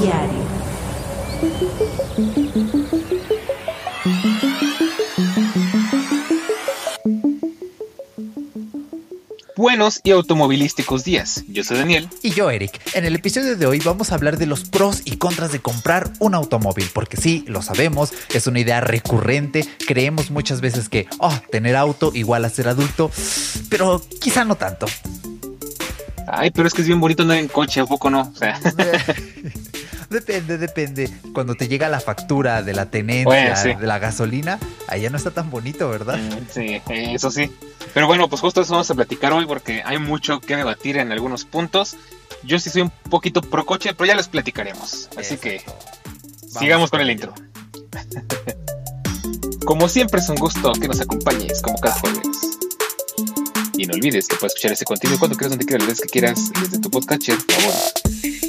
diario. Buenos y automovilísticos días. Yo soy Daniel. Y yo, Eric. En el episodio de hoy vamos a hablar de los pros y contras de comprar un automóvil, porque sí, lo sabemos, es una idea recurrente. Creemos muchas veces que, oh, tener auto igual a ser adulto, pero quizá no tanto. Ay, pero es que es bien bonito andar en coche, ¿a poco no? O sea. Depende, depende. Cuando te llega la factura de la tenencia, de la gasolina, allá no está tan bonito, ¿verdad? Sí, eso sí. Pero bueno, pues justo eso vamos a platicar hoy porque hay mucho que debatir en algunos puntos. Yo sí soy un poquito pro coche, pero ya les platicaremos. Así que sigamos con el intro. como siempre es un gusto que nos acompañes como cada jueves. Y no olvides que puedes escuchar ese contenido cuando quieras, donde quieras, que quieras, desde tu podcast, por favor.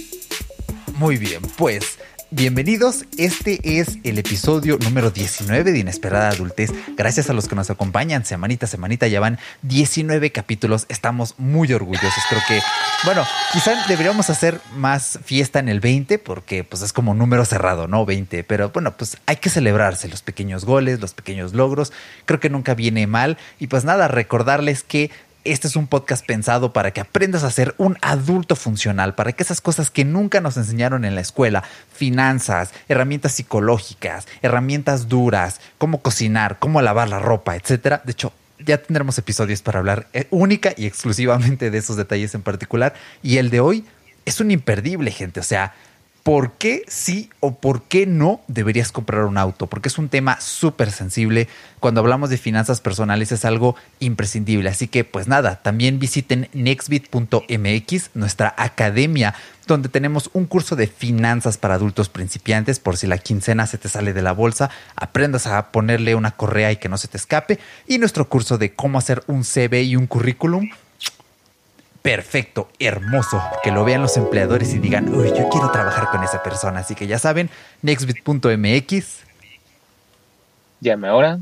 Muy bien, pues bienvenidos. Este es el episodio número 19 de Inesperada Adultez. Gracias a los que nos acompañan semanita a semanita. Ya van 19 capítulos. Estamos muy orgullosos. Creo que, bueno, quizá deberíamos hacer más fiesta en el 20 porque pues es como número cerrado, ¿no? 20. Pero bueno, pues hay que celebrarse los pequeños goles, los pequeños logros. Creo que nunca viene mal. Y pues nada, recordarles que este es un podcast pensado para que aprendas a ser un adulto funcional, para que esas cosas que nunca nos enseñaron en la escuela, finanzas, herramientas psicológicas, herramientas duras, cómo cocinar, cómo lavar la ropa, etcétera. De hecho, ya tendremos episodios para hablar eh, única y exclusivamente de esos detalles en particular. Y el de hoy es un imperdible, gente. O sea, por qué sí o por qué no deberías comprar un auto, porque es un tema súper sensible. Cuando hablamos de finanzas personales es algo imprescindible. Así que pues nada, también visiten nextbit.mx, nuestra academia, donde tenemos un curso de finanzas para adultos principiantes, por si la quincena se te sale de la bolsa, aprendas a ponerle una correa y que no se te escape, y nuestro curso de cómo hacer un CV y un currículum perfecto, hermoso, que lo vean los empleadores y digan, uy, yo quiero trabajar con esa persona. Así que ya saben, nextbit.mx. Llame ahora,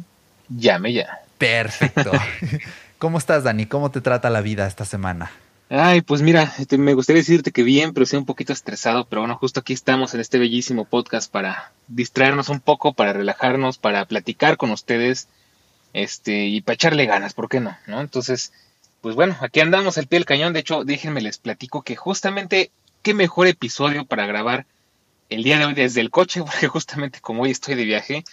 llame ya. Perfecto. ¿Cómo estás, Dani? ¿Cómo te trata la vida esta semana? Ay, pues mira, este, me gustaría decirte que bien, pero estoy un poquito estresado, pero bueno, justo aquí estamos en este bellísimo podcast para distraernos un poco, para relajarnos, para platicar con ustedes, este, y para echarle ganas, ¿por qué no? ¿No? Entonces, pues bueno, aquí andamos el pie del cañón. De hecho, déjenme les platico que justamente qué mejor episodio para grabar el día de hoy desde el coche, porque justamente como hoy estoy de viaje,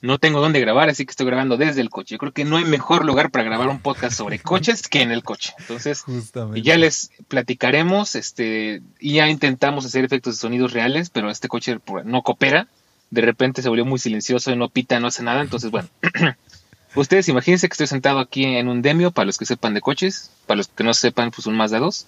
no tengo dónde grabar, así que estoy grabando desde el coche. Yo creo que no hay mejor lugar para grabar un podcast sobre coches que en el coche. Entonces, ya les platicaremos, este, y ya intentamos hacer efectos de sonidos reales, pero este coche no coopera. De repente se volvió muy silencioso y no pita, no hace nada. Entonces, bueno, Ustedes imagínense que estoy sentado aquí en un Demio, para los que sepan de coches, para los que no sepan, pues un Mazda 2.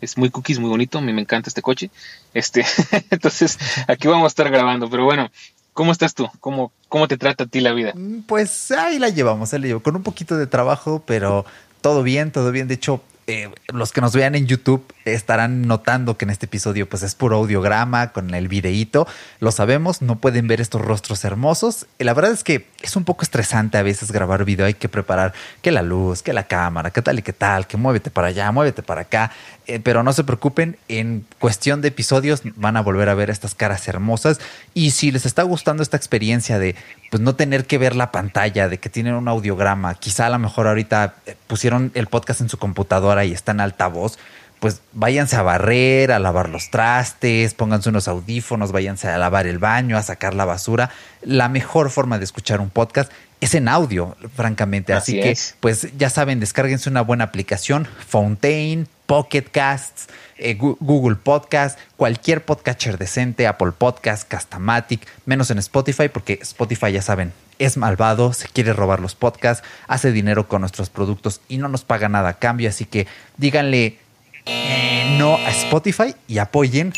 Es muy cookies, muy bonito, a mí me encanta este coche. Este, entonces, aquí vamos a estar grabando, pero bueno, ¿cómo estás tú? ¿Cómo, ¿Cómo te trata a ti la vida? Mm, pues ahí la llevamos, ahí la con un poquito de trabajo, pero todo bien, todo bien. De hecho, eh, los que nos vean en YouTube estarán notando que en este episodio pues es puro audiograma con el videíto. Lo sabemos, no pueden ver estos rostros hermosos. Y la verdad es que es un poco estresante a veces grabar video. Hay que preparar que la luz, que la cámara, que tal y que tal, que muévete para allá, muévete para acá. Eh, pero no se preocupen, en cuestión de episodios van a volver a ver estas caras hermosas. Y si les está gustando esta experiencia de pues no tener que ver la pantalla, de que tienen un audiograma, quizá a lo mejor ahorita eh, pusieron el podcast en su computadora y está en altavoz, pues váyanse a barrer, a lavar los trastes, pónganse unos audífonos, váyanse a lavar el baño, a sacar la basura. La mejor forma de escuchar un podcast es en audio, francamente. Así, que, pues ya saben, descárguense una buena aplicación, Fontaine, Pocket Casts, eh, Google Podcast, cualquier podcatcher decente, Apple Podcast, Castamatic, menos en Spotify, porque Spotify, ya saben, es malvado, se quiere robar los podcasts, hace dinero con nuestros productos y no nos paga nada a cambio. Así que díganle eh, no a Spotify y apoyen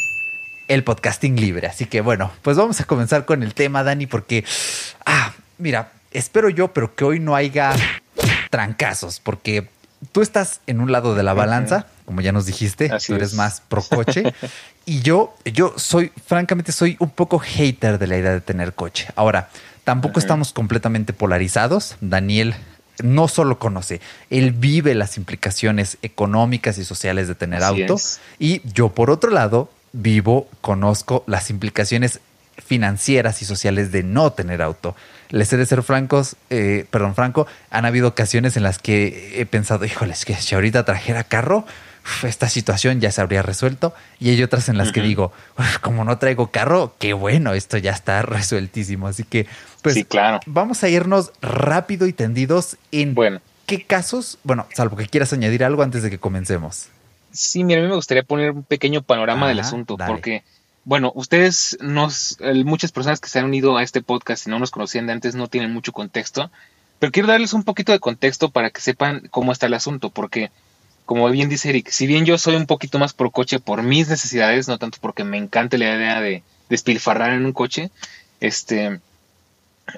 el podcasting libre. Así que bueno, pues vamos a comenzar con el tema, Dani, porque, ah, mira, espero yo, pero que hoy no haya trancazos, porque tú estás en un lado de la balanza, como ya nos dijiste, tú eres más pro coche. y yo, yo soy, francamente, soy un poco hater de la idea de tener coche. Ahora, tampoco estamos completamente polarizados. Daniel no solo conoce, él vive las implicaciones económicas y sociales de tener auto. Y yo, por otro lado, vivo, conozco las implicaciones financieras y sociales de no tener auto. Les he de ser francos, eh, perdón, Franco, han habido ocasiones en las que he pensado, híjoles, que si ahorita trajera carro, esta situación ya se habría resuelto. Y hay otras en las que digo, como no traigo carro, qué bueno, esto ya está resueltísimo. Así que, pues, sí, claro. vamos a irnos rápido y tendidos en bueno. qué casos, bueno, salvo que quieras añadir algo antes de que comencemos. Sí, mira, a mí me gustaría poner un pequeño panorama del asunto, porque, bueno, ustedes, nos, muchas personas que se han unido a este podcast y no nos conocían de antes no tienen mucho contexto, pero quiero darles un poquito de contexto para que sepan cómo está el asunto, porque como bien dice Eric, si bien yo soy un poquito más pro coche por mis necesidades, no tanto porque me encante la idea de despilfarrar en un coche, este,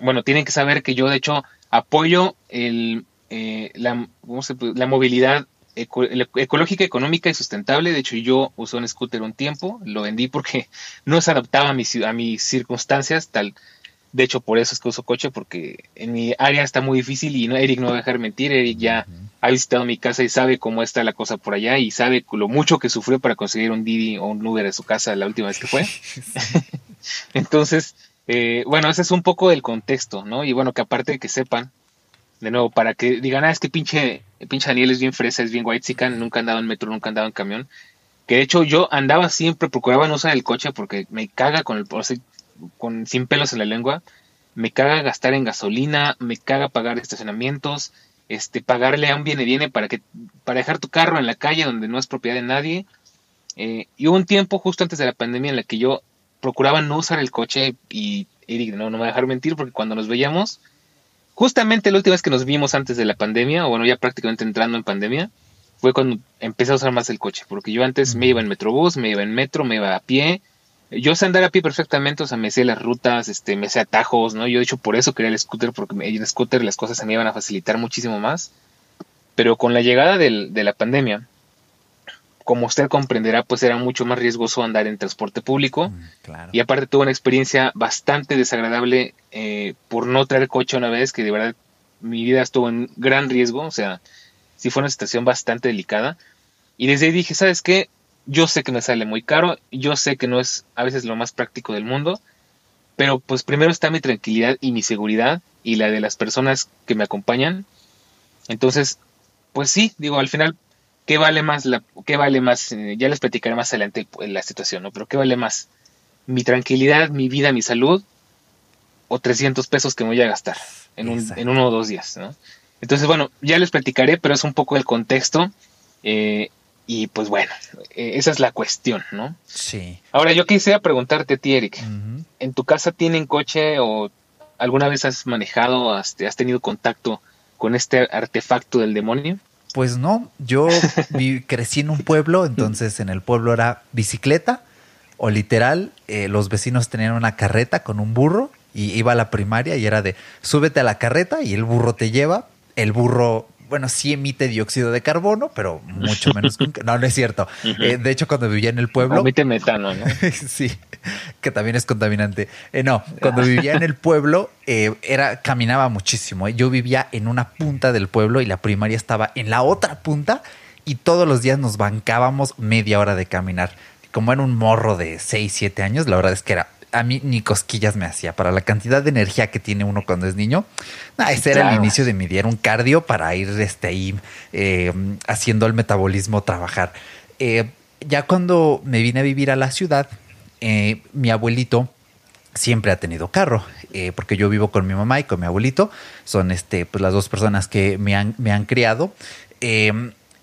bueno, tienen que saber que yo de hecho apoyo el, eh, la, la, movilidad ecológica, económica y sustentable. De hecho, yo usé un scooter un tiempo, lo vendí porque no se adaptaba a mis, a mis circunstancias, tal, de hecho, por eso es que uso coche, porque en mi área está muy difícil y no, Eric no va a dejar mentir. Eric ya ha visitado mi casa y sabe cómo está la cosa por allá y sabe lo mucho que sufrió para conseguir un Didi o un Uber a su casa la última vez que fue. Entonces, eh, bueno, ese es un poco el contexto, ¿no? Y bueno, que aparte de que sepan, de nuevo, para que digan, ah, es que pinche, pinche Daniel es bien fresa, es bien white nunca andaba en metro, nunca andaba en camión. Que de hecho yo andaba siempre, procuraba no usar el coche porque me caga con el con, sin pelos en la lengua, me caga gastar en gasolina, me caga pagar estacionamientos, este, pagarle a un viene viene para que, para dejar tu carro en la calle donde no es propiedad de nadie. Eh, y hubo un tiempo justo antes de la pandemia en la que yo procuraba no usar el coche y Eric no, no me va a dejar mentir porque cuando nos veíamos, justamente la última vez que nos vimos antes de la pandemia, o bueno, ya prácticamente entrando en pandemia, fue cuando empecé a usar más el coche, porque yo antes me iba en metrobús, me iba en metro, me iba a pie, yo sé andar a pie perfectamente, o sea, me sé las rutas, este, me sé atajos, ¿no? Yo de hecho por eso quería el scooter, porque el scooter las cosas se me iban a facilitar muchísimo más. Pero con la llegada del, de la pandemia, como usted comprenderá, pues era mucho más riesgoso andar en transporte público. Mm, y aparte tuve una experiencia bastante desagradable eh, por no traer coche una vez, que de verdad mi vida estuvo en gran riesgo, o sea, sí fue una situación bastante delicada. Y desde ahí dije, ¿sabes qué? Yo sé que me sale muy caro, yo sé que no es a veces lo más práctico del mundo, pero pues primero está mi tranquilidad y mi seguridad y la de las personas que me acompañan. Entonces, pues sí, digo, al final, ¿qué vale más? La, ¿Qué vale más? Eh, ya les platicaré más adelante la situación, ¿no? Pero ¿qué vale más? ¿Mi tranquilidad, mi vida, mi salud? ¿O 300 pesos que me voy a gastar en, un, en uno o dos días, ¿no? Entonces, bueno, ya les platicaré, pero es un poco el contexto. Eh, y pues bueno, e, esa es la cuestión, ¿no? Sí. Ahora yo quisiera preguntarte a ti, Eric, ¿en tu casa tienen coche o alguna vez has manejado, has, has tenido contacto con este artefacto del demonio? Pues no, yo crecí en un pueblo, entonces en el pueblo era bicicleta o literal, eh, los vecinos tenían una carreta con un burro y iba a la primaria y era de súbete a la carreta y el burro te lleva, el burro bueno, sí emite dióxido de carbono, pero mucho menos. no, no es cierto. Eh, de hecho, cuando vivía en el pueblo. Emite metano, ¿no? sí, que también es contaminante. Eh, no, cuando vivía en el pueblo, eh, era, caminaba muchísimo. Yo vivía en una punta del pueblo y la primaria estaba en la otra punta y todos los días nos bancábamos media hora de caminar. Como era un morro de 6, 7 años, la verdad es que era a mí ni cosquillas me hacía. Para la cantidad de energía que tiene uno cuando es niño, ese era el inicio de mi día, era un cardio para ir este, ahí eh, haciendo el metabolismo trabajar. Eh, ya cuando me vine a vivir a la ciudad, eh, mi abuelito siempre ha tenido carro, porque yo vivo con mi mamá y con mi abuelito, son este, pues, las dos personas que me han, me han criado.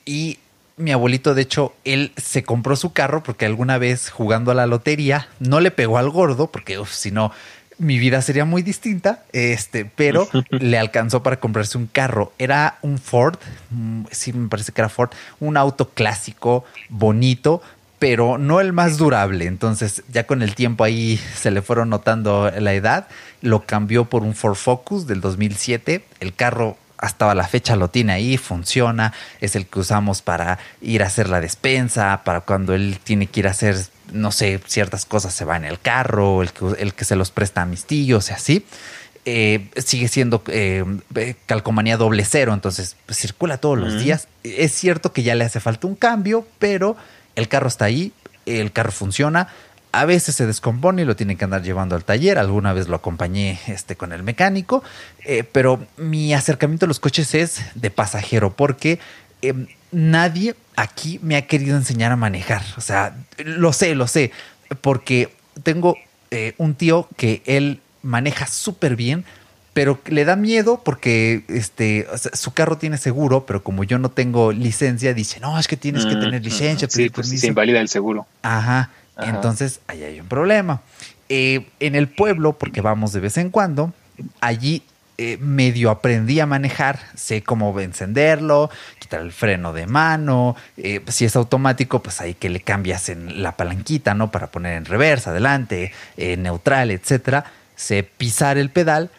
y mi abuelito, de hecho, él se compró su carro porque alguna vez jugando a la lotería no le pegó al gordo, porque si no, mi vida sería muy distinta, este, pero le alcanzó para comprarse un carro. Era un Ford, mm, sí me parece que era Ford, un auto clásico, bonito, pero no el más durable. Entonces, ya con el tiempo ahí se le fueron notando la edad, lo cambió por un Ford Focus del 2007. El carro hasta la fecha lo tiene ahí, funciona, es el que usamos para ir a hacer la despensa, para cuando él tiene que ir a hacer, no sé, ciertas cosas se va en el carro, el que, el que se los presta a mis tíos y así. Eh, sigue siendo eh, calcomanía doble cero, entonces pues, circula todos los días. Es cierto que ya le hace falta un cambio, pero el carro está ahí, el carro funciona, a veces se descompone y lo tienen que andar llevando al taller. Alguna vez lo acompañé este, con el mecánico. Eh, pero mi acercamiento a los coches es de pasajero porque em, nadie aquí me ha querido enseñar a manejar. O sea, lo sé, lo sé. Porque tengo eh, un tío que él maneja súper bien, pero le da miedo porque este, su carro tiene seguro, pero como yo no tengo licencia, dice, no, es que tienes que mm, tener licencia. Sí, pues se invalida el seguro. Ajá. Entonces, ahí hay un problema. Eh, en el pueblo, porque vamos de vez en cuando, allí eh, medio aprendí a manejar, sé cómo encenderlo, quitar el freno de mano, eh, si es automático, pues ahí que le cambias en la palanquita, ¿no? Para poner en reversa, adelante, neutral, etcétera. Sé pisar el pedal.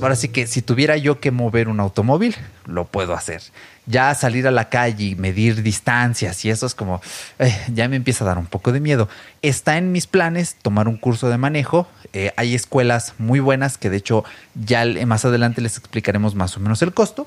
Ahora sí que si tuviera yo que mover un automóvil, lo puedo hacer ya salir a la calle y medir distancias y eso es como, eh, ya me empieza a dar un poco de miedo. Está en mis planes tomar un curso de manejo. Eh, hay escuelas muy buenas que de hecho ya más adelante les explicaremos más o menos el costo.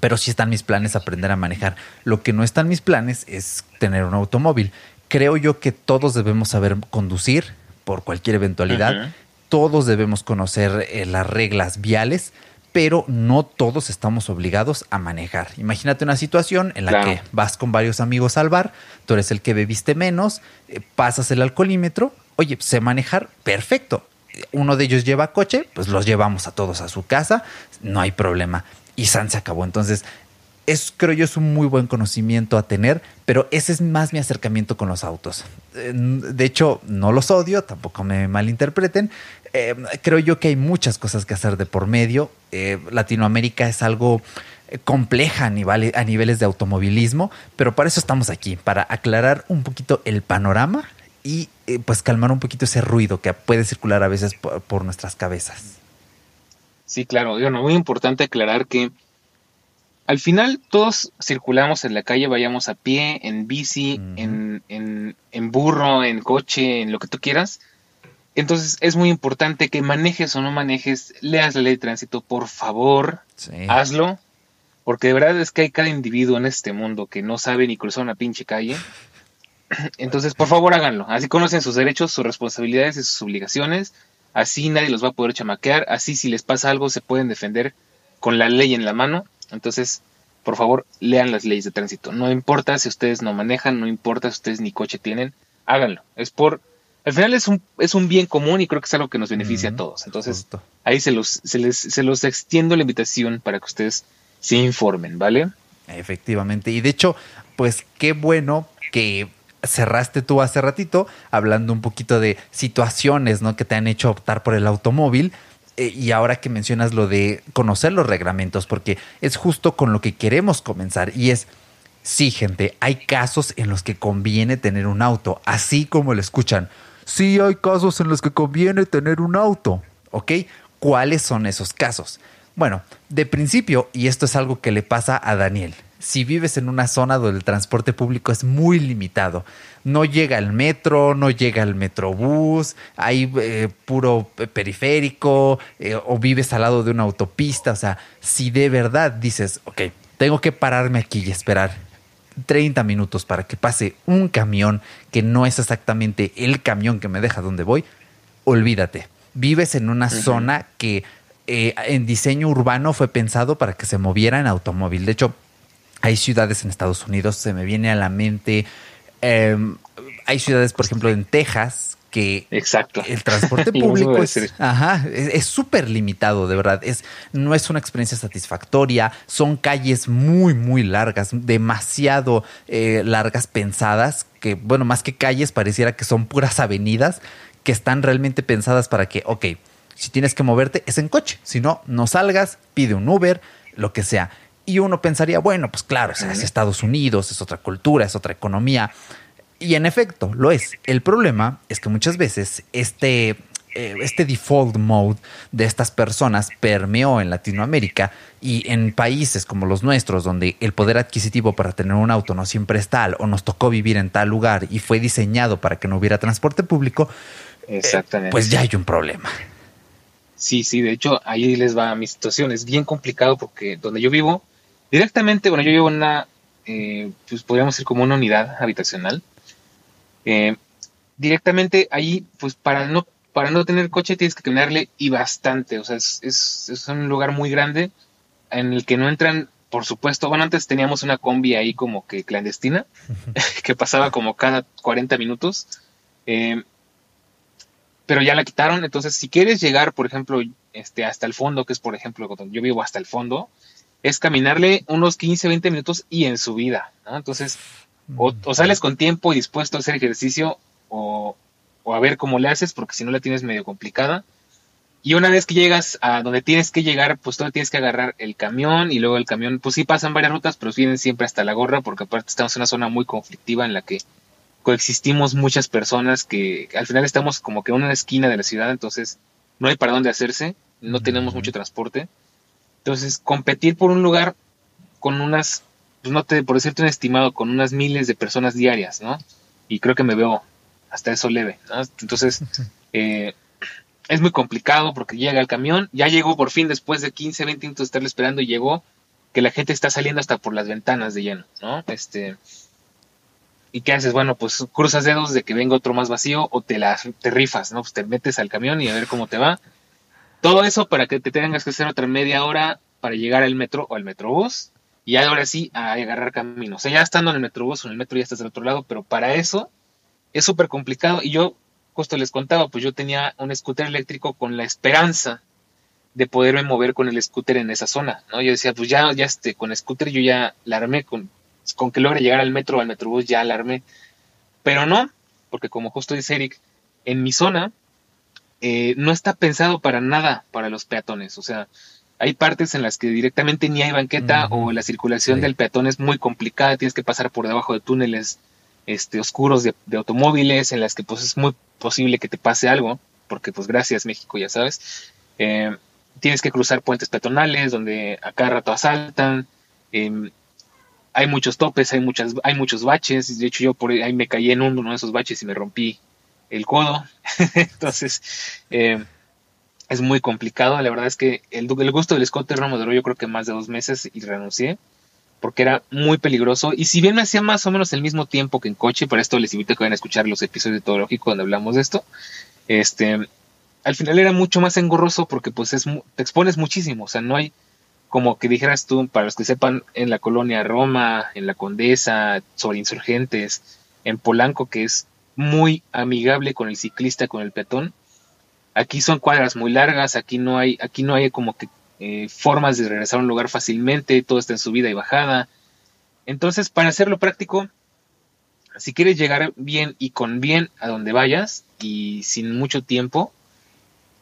Pero sí están mis planes aprender a manejar. Lo que no está en mis planes es tener un automóvil. Creo yo que todos debemos saber conducir por cualquier eventualidad. Todos debemos conocer eh, las reglas viales pero no todos estamos obligados a manejar. Imagínate una situación en la que vas con varios amigos al bar, tú eres el que bebiste menos, eh, pasas el alcoholímetro, oye, sé manejar, perfecto. Uno de ellos lleva coche, pues los llevamos a todos a su casa, no hay problema. Y San se acabó. Entonces, es, creo yo, es un muy buen conocimiento a tener, pero ese es más mi acercamiento con los autos. De hecho, no los odio, tampoco me malinterpreten. Eh, creo yo que hay muchas cosas que hacer de por medio. Eh, Latinoamérica es algo eh, compleja a, a niveles de automovilismo, pero para eso estamos aquí, para aclarar un poquito el panorama y pues calmar un poquito ese ruido que puede circular a veces por, por nuestras cabezas. Sí, claro, bueno, muy importante aclarar que al final todos circulamos en la calle, vayamos a pie, en bici, en, en, burro, en coche, en lo que tú quieras. Entonces es muy importante que manejes o no manejes, leas la ley de tránsito, por favor, hazlo, porque de verdad es que hay cada individuo en este mundo que no sabe ni cruzar una pinche calle. Entonces, por favor, háganlo. Así conocen sus derechos, sus responsabilidades y sus obligaciones. Así nadie los va a poder chamaquear. Así si les pasa algo se pueden defender con la ley en la mano. Entonces, por favor, lean las leyes de tránsito. No importa si ustedes no manejan, no importa si ustedes ni coche tienen, háganlo. Es por... Al final es un, es un bien común y creo que es algo que nos beneficia a todos. Entonces, ahí se los, se, les, se los extiendo la invitación para que ustedes se informen, ¿vale? Efectivamente. Y de hecho, pues qué bueno que cerraste tú hace ratito hablando un poquito de situaciones, ¿no? Que te han hecho optar por el automóvil eh, y ahora que mencionas lo de conocer los reglamentos, porque es justo con lo que queremos comenzar y es, sí gente, hay casos en los que conviene tener un auto, así como lo escuchan. Sí hay casos en los que conviene tener un auto, ¿ok? ¿Cuáles son esos casos? Bueno, de principio, y esto es algo que le pasa a Daniel, si vives en una zona donde el transporte público es muy limitado, no llega el metro, no llega el metrobús, hay eh, puro periférico eh, o vives al lado de una autopista, o sea, si de verdad dices, ok, tengo que pararme aquí y esperar 30 minutos para que pase un camión que no es exactamente el camión que me deja donde voy, olvídate. Vives en una zona que eh, en diseño urbano fue pensado para que se moviera en automóvil. De hecho, hay ciudades en Estados Unidos, se me viene a la mente, em, hay ciudades, por ejemplo, en Texas, que Exacto. el transporte público es súper limitado, de verdad. Es, no es una experiencia satisfactoria. Son calles muy, muy largas, demasiado eh, largas pensadas, que, bueno, más que calles, pareciera que son puras avenidas que están realmente pensadas para que, ok, si tienes que moverte, es en coche. Si no, no salgas, pide un Uber, lo que sea. Y uno pensaría, bueno, pues claro, es Estados Unidos, es otra cultura, es otra economía. Y en efecto, lo es. El problema es que muchas veces este, eh, este default mode de estas personas permeó en Latinoamérica y en países como los nuestros, donde el poder adquisitivo para tener un auto no siempre es tal o nos tocó vivir en tal lugar y fue diseñado para que no hubiera transporte público, eh, Exactamente. pues ya hay un problema. Sí, sí, de hecho ahí les va mi situación. Es bien complicado porque donde yo vivo, Directamente, bueno, yo vivo en una, eh, pues podríamos decir como una unidad habitacional. Eh, directamente ahí, pues para no, para no tener coche tienes que caminarle y bastante, o sea, es, es, es un lugar muy grande en el que no entran por supuesto, bueno, antes teníamos una combi ahí como que clandestina, que pasaba como cada 40 minutos, eh, pero ya la quitaron, entonces si quieres llegar, por ejemplo, este, hasta el fondo, que es por ejemplo, yo vivo hasta el fondo, es caminarle unos 15, 20 minutos y en subida, ¿no? Entonces, o, o, sales con tiempo y dispuesto a hacer ejercicio, o, o a ver cómo le haces, porque si no la tienes medio complicada, y una vez que llegas a donde tienes que llegar, pues tú tienes que agarrar el camión y luego el camión, pues sí pasan varias rutas, pero vienen siempre hasta la gorra, porque aparte estamos en una zona muy conflictiva en la que coexistimos muchas personas que al final estamos como que en una esquina de la ciudad, entonces no hay para dónde hacerse, no tenemos mucho transporte. Entonces, competir por un lugar con unas, pues no te, por decirte un estimado, con unas miles de personas diarias, ¿no? Y creo que me veo hasta eso leve, ¿no? Entonces, eh, es muy complicado porque llega el camión, ya llegó por fin después de 15, 20 minutos de estarle esperando y llegó que la gente está saliendo hasta por las ventanas de lleno, ¿no? Este, ¿y qué haces? Bueno, pues cruzas dedos de que venga otro más vacío o te la te rifas, ¿no? Pues te metes al camión y a ver cómo te va. Todo eso para que te tengas que hacer otra media hora para llegar al metro o al metrobús y ahora sí a agarrar camino. O sea, ya estando en el metrobús o en el metro ya estás del otro lado, pero para eso es súper complicado y yo justo les contaba, pues yo tenía un scooter eléctrico con la esperanza de poderme mover con el scooter en esa zona, ¿no? Yo decía, pues ya, ya este, con scooter yo ya la armé, con, con que logre llegar al metro o al metrobús ya la armé. Pero no, porque como justo dice Eric, en mi zona eh, no está pensado para nada para los peatones, o sea, hay partes en las que directamente ni hay banqueta o la circulación del peatón es muy complicada, tienes que pasar por debajo de túneles este, oscuros de, automóviles en las que pues es muy posible que te pase algo, porque pues gracias México, ya sabes. Eh, tienes que cruzar puentes peatonales donde a cada rato asaltan. Em, hay muchos topes, hay, muchas, hay muchos baches. De hecho, yo por ahí me caí en uno de esos baches y me rompí el codo. Entonces, eh, es muy complicado. La verdad es que el, gusto del scooter no me duró yo creo que más de dos meses y renuncié porque era muy peligroso. Y si bien me hacía más o menos el mismo tiempo que en coche, por esto les invito a que vayan a escuchar los episodios de Teológico donde hablamos de esto, este, al final era mucho más engorroso porque pues es, te expones muchísimo, o sea, no hay como que dijeras tú, para los que sepan, en la colonia Roma, en la Condesa, sobre insurgentes, en Polanco, que es muy amigable con el ciclista, con el peatón. Aquí son cuadras muy largas, aquí no hay, aquí no hay como que eh, formas de regresar a un lugar fácilmente, todo está en subida y bajada. Entonces, para hacerlo práctico, si quieres llegar bien y con bien a donde vayas y sin mucho tiempo,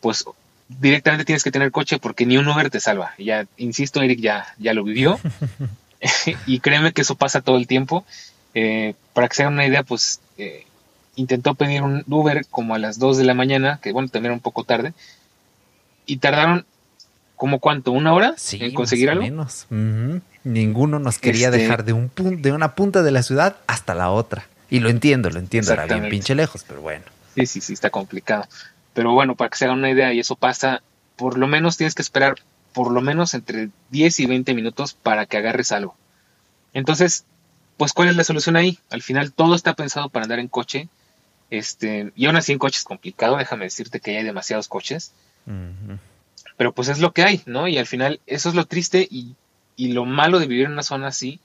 pues directamente tienes que tener coche porque ni un Uber te salva. Ya, insisto, Eric ya, ya lo vivió y créeme que eso pasa todo el tiempo. Eh, para que se hagan una idea, pues eh, intentó pedir un Uber como a las 2 de la mañana, que bueno, también era un poco tarde, y tardaron ¿Cómo cuánto? ¿Una hora sí, en conseguir algo? Menos. Ninguno nos quería este dejar de, un de una punta de la ciudad hasta la otra. Y lo entiendo, lo entiendo, era bien pinche lejos, pero bueno. Sí, sí, sí, está complicado. Pero bueno, para que se hagan una idea, y eso pasa, por lo menos tienes que esperar por lo menos entre 10 y 20 minutos para que agarres algo. Entonces, pues, ¿cuál es la solución ahí? Al final todo está pensado para andar en coche. Este, y aún así en coche es complicado, déjame decirte que hay demasiados coches pero pues es lo que hay, ¿no? Y al final eso es lo triste y, lo malo de vivir en una zona así.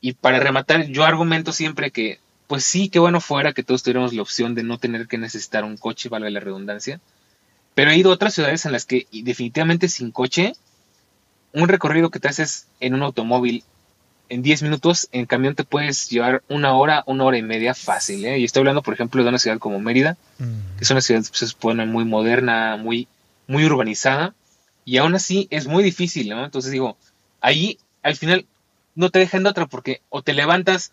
Y para rematar, yo argumento siempre que, pues sí, qué bueno fuera que todos tuviéramos la opción de no tener que necesitar un coche, valga la redundancia. Pero he ido a otras ciudades en las que definitivamente sin coche, un recorrido que te haces en un automóvil en 10 minutos, en camión te puedes llevar una hora, una hora y media fácil. ¿eh? Y estoy hablando, por ejemplo, de una ciudad como Mérida, mm. que es una ciudad pues, se supone muy moderna, muy, muy urbanizada, y aún así es muy difícil, ¿no? Entonces digo, ahí al final no te dejan de otra porque o te levantas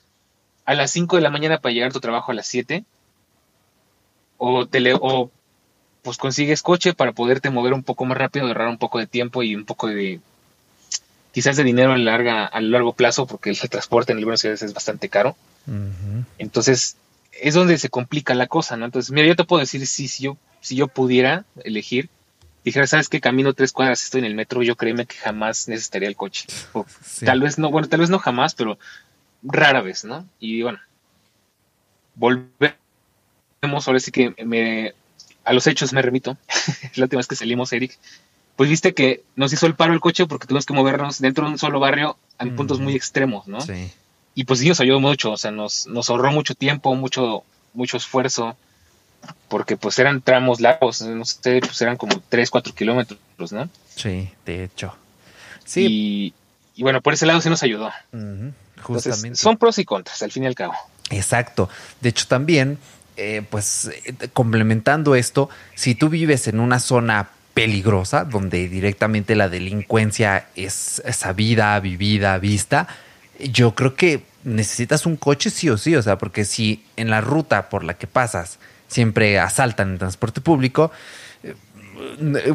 a las 5 de la mañana para llegar a tu trabajo a las 7 o te le, o pues consigues coche para poderte mover un poco más rápido, ahorrar un poco de tiempo y un poco de quizás de dinero a, larga, a largo plazo porque el transporte en algunas ciudades es bastante caro. Entonces es donde se complica la cosa, ¿no? Entonces, mira, yo te puedo decir, sí, si yo, si yo pudiera elegir, dijera, ¿sabes qué? Camino tres cuadras, estoy en el metro, yo créeme que jamás necesitaría el coche. Tal vez no, bueno, tal vez no jamás, pero rara vez, ¿no? Y bueno, volvemos, ahora sí que me, a los hechos me remito, la última vez que salimos, Eric, pues viste que nos hizo el paro el coche porque tuvimos que movernos dentro de un solo barrio en puntos muy extremos, ¿no? Sí. Y pues sí nos ayudó mucho, o sea, nos, nos ahorró mucho tiempo, mucho, mucho esfuerzo, porque pues eran tramos largos, no sé, pues eran como 3, 4 kilómetros, ¿no? Sí, de hecho. Sí. Y, bueno, por ese lado sí nos ayudó. justamente. son pros y contras, al fin y al cabo. Exacto. De hecho, también, eh, pues eh, complementando esto, si tú vives en una zona peligrosa, donde directamente la delincuencia es sabida, vivida, vista, yo creo que necesitas un coche sí o sí, o sea, porque si en la ruta por la que pasas siempre asaltan el transporte público,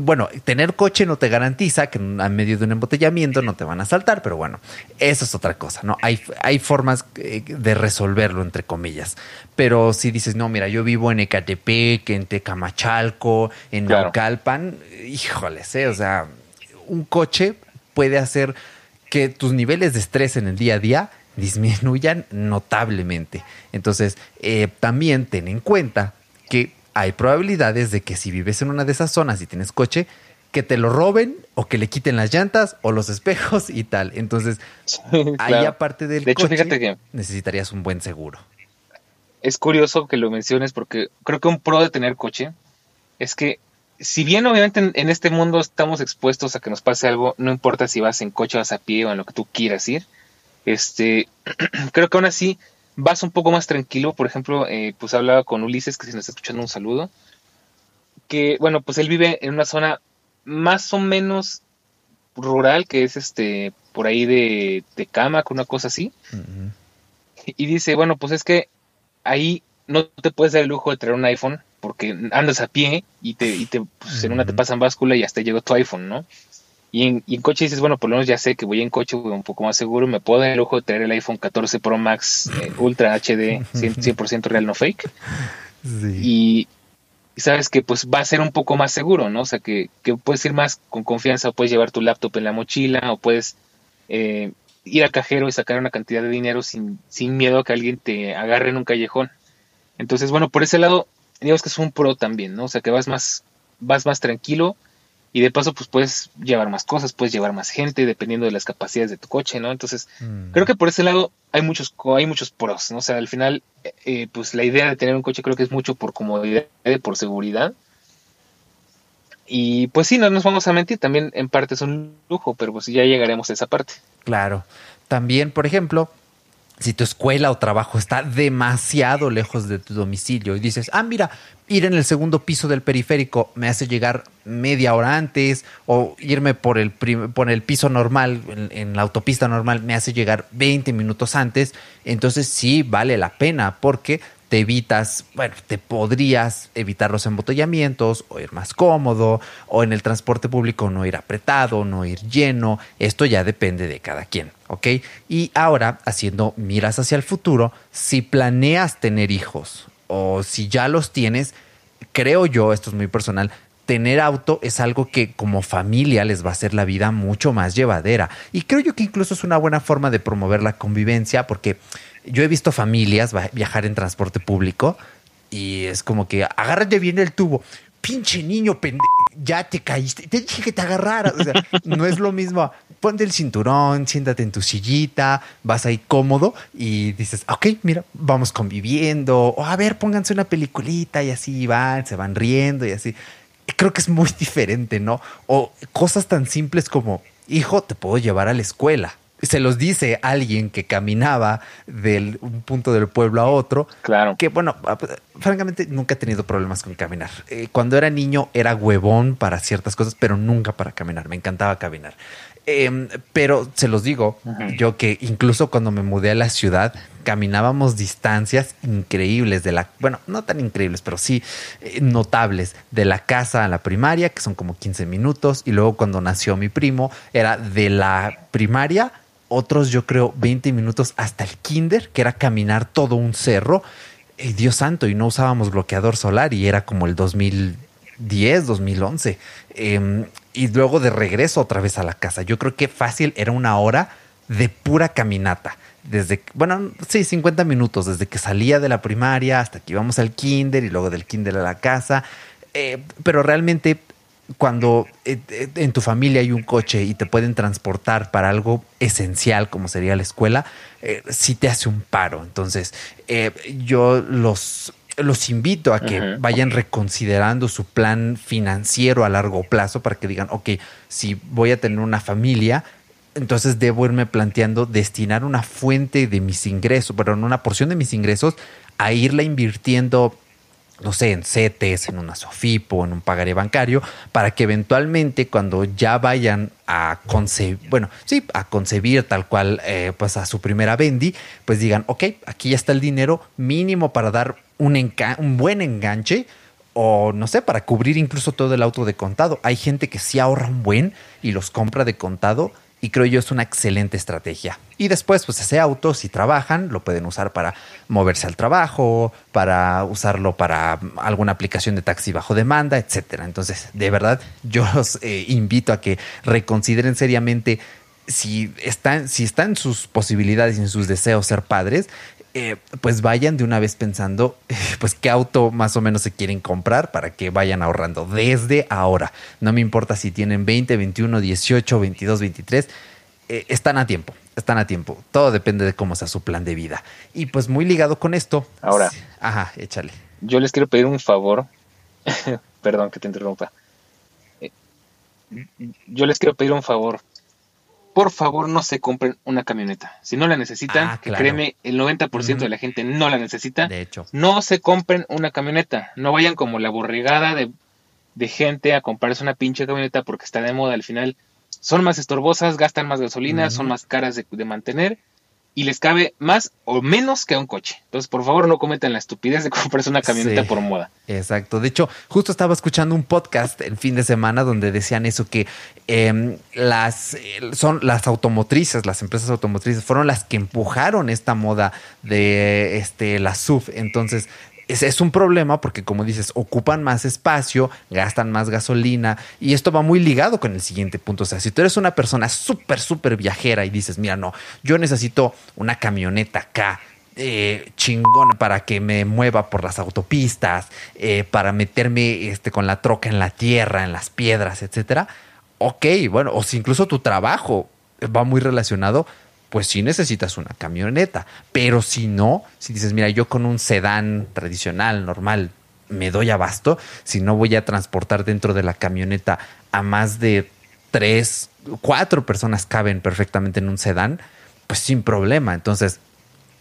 bueno, tener coche no te garantiza que en medio de un embotellamiento no te van a asaltar, pero bueno, eso es otra cosa, ¿no? Hay, hay formas eh, de resolverlo, entre comillas. Pero si dices, no, mira, yo vivo en Ecatepec, en Tecamachalco, en Naucalpan, híjoles, ¿eh? o sea, un coche puede hacer que tus niveles de estrés en el día a día disminuyan notablemente. Entonces, eh, también ten en cuenta que hay probabilidades de que si vives en una de esas zonas y tienes coche, que te lo roben o que le quiten las llantas o los espejos y tal. Entonces, ahí aparte del de hecho, fíjate que necesitarías un buen seguro. Es curioso que lo menciones porque creo que un pro de tener coche es que si bien obviamente en, este mundo estamos expuestos a que nos pase algo, no importa si vas en coche, vas a pie o en lo que tú quieras ir, este, creo que aún así vas un poco más tranquilo. Por ejemplo, eh, pues hablaba con Ulises, que si nos está escuchando un saludo, que bueno, pues él vive en una zona más o menos rural, que es este, por ahí de, de con una cosa así. Y dice, bueno, pues es que ahí no te puedes dar el lujo de traer un iPhone porque andas a pie y te, y te pues, en una te pasan báscula y hasta llegó tu iPhone, ¿no? Y en, y en, coche dices, bueno, por lo menos ya sé que voy en coche voy un poco más seguro, me puedo dar el lujo de tener el iPhone 14 Pro Max eh, Ultra HD 100%, real, no fake. Y, sabes que pues va a ser un poco más seguro, ¿no? O sea, que, que puedes ir más con confianza, puedes llevar tu laptop en la mochila, o puedes eh, ir al cajero y sacar una cantidad de dinero sin, sin miedo a que alguien te agarre en un callejón. Entonces, bueno, por ese lado, digamos que es un pro también, ¿no? O sea, que vas más, vas más tranquilo y de paso pues puedes llevar más cosas, puedes llevar más gente dependiendo de las capacidades de tu coche, ¿no? Entonces, mm. creo que por ese lado hay muchos hay muchos pros, ¿no? O sea, al final eh, eh, pues la idea de tener un coche creo que es mucho por comodidad, por seguridad. Y pues sí, no nos vamos a mentir, también en parte es un lujo, pero pues ya llegaremos a esa parte. Claro. También, por ejemplo, si tu escuela o trabajo está demasiado lejos de tu domicilio y dices, ah, mira, ir en el segundo piso del periférico me hace llegar media hora antes o irme por el, por el piso normal, en, en, la autopista normal, me hace llegar 20 minutos antes, entonces sí vale la pena porque te evitas, bueno, te podrías evitar los embotellamientos o ir más cómodo o en el transporte público no ir apretado, no ir lleno, esto ya depende de cada quien, ¿ok? Y ahora, haciendo miras hacia el futuro, si planeas tener hijos o si ya los tienes, creo yo, esto es muy personal, tener auto es algo que como familia les va a hacer la vida mucho más llevadera. Y creo yo que incluso es una buena forma de promover la convivencia porque yo he visto familias viajar en transporte público y es como que agárrate bien el tubo. Pinche niño, ya te caíste. Te dije que te agarrara. O sea, no es lo mismo. Ponte el cinturón, siéntate en tu sillita, vas ahí cómodo y dices, ok, mira, vamos conviviendo. O a ver, pónganse una peliculita y así van, se van riendo y así. Creo que es muy diferente, ¿no? O cosas tan simples como, hijo, te puedo llevar a la escuela se los dice alguien que caminaba de un punto del pueblo a otro. Claro. Que bueno, francamente nunca he tenido problemas con caminar. Eh, cuando era niño era huevón para ciertas cosas, pero nunca para caminar. Me encantaba caminar. Em, pero se los digo, yo que incluso cuando me mudé a la ciudad, caminábamos distancias increíbles de la, bueno, no tan increíbles, pero sí eh, notables, de la casa a la primaria, que son como 15 minutos, y luego cuando nació mi primo, era de la primaria otros yo creo 20 minutos hasta el kinder, que era caminar todo un cerro. Eh, Dios santo, y no usábamos bloqueador solar y era como el 2010, 2011. Em, y luego de regreso otra vez a la casa. Yo creo que fácil era una hora de pura caminata. desde, bueno, sí, 50 minutos, desde que salía de la primaria hasta que íbamos al kinder y luego del kinder a la casa. Eh, pero realmente cuando eh, eh, en tu familia hay un coche y te pueden transportar para algo esencial como sería la escuela, eh, sí te hace un paro. Entonces, yo los, los invito a que vayan reconsiderando su plan financiero a largo plazo para que digan, ok, si voy a tener una familia, entonces debo irme planteando destinar una fuente de mis ingresos, perdón, una porción de mis ingresos a irla invirtiendo no sé, en CETES, en una SOFIPO, en un pagaré bancario, para que eventualmente cuando ya vayan a concebir, bueno, sí, a concebir tal cual, eh, pues a su primera bendi, pues digan, ok, aquí ya está el dinero mínimo para dar un, un buen enganche o no sé, para cubrir incluso todo el auto de contado. Hay gente que sí ahorra un buen y los compra de contado y creo yo es una excelente estrategia. Y después, pues ese auto, si trabajan, lo pueden usar para moverse al trabajo, para usarlo para alguna aplicación de taxi bajo demanda, etcétera. Entonces, de verdad, yo los eh, invito a que reconsideren seriamente si están, si están sus posibilidades y en sus deseos ser padres, eh, pues vayan de una vez pensando, pues qué auto más o menos se quieren comprar para que vayan ahorrando desde ahora. No me importa si tienen 20, 21, 18, 22, 23, están a tiempo, están a tiempo. Todo depende de cómo sea su plan de vida. Y pues muy ligado con esto. Ahora, ajá, échale. Yo les quiero pedir un favor. Perdón que te interrumpa. Eh, yo les quiero pedir un favor por favor no se compren una camioneta. Si no la necesitan, ah, que créeme, el 90% de la gente no la necesita. De hecho. No se compren una camioneta. No vayan como la borregada de, de gente a comprarse una pinche camioneta porque está de moda. Al final son más estorbosas, gastan más gasolina, son más caras de, de mantener y les cabe más o menos que a un coche. Entonces, por favor, no cometan la estupidez de comprarse una camioneta por moda. Exacto. De hecho, justo estaba escuchando un podcast el fin de semana donde decían eso que em, las eh, son las automotrices, las empresas automotrices fueron las que empujaron esta moda de este la SUV. Entonces, es, un problema porque, como dices, ocupan más espacio, gastan más gasolina y esto va muy ligado con el siguiente punto. O sea, si tú eres una persona súper, súper viajera y dices, mira, no, yo necesito una camioneta acá. Eh, chingona para que me mueva por las autopistas, eh, para meterme este, con la troca en la tierra, en las piedras, etcétera. Ok, bueno, o si incluso tu trabajo va muy relacionado, pues sí necesitas una camioneta. Pero si no, si dices, mira, yo con un sedán tradicional, normal, me doy abasto, si no voy a transportar dentro de la camioneta a más de tres, cuatro personas caben perfectamente en un sedán, pues sin problema. Entonces,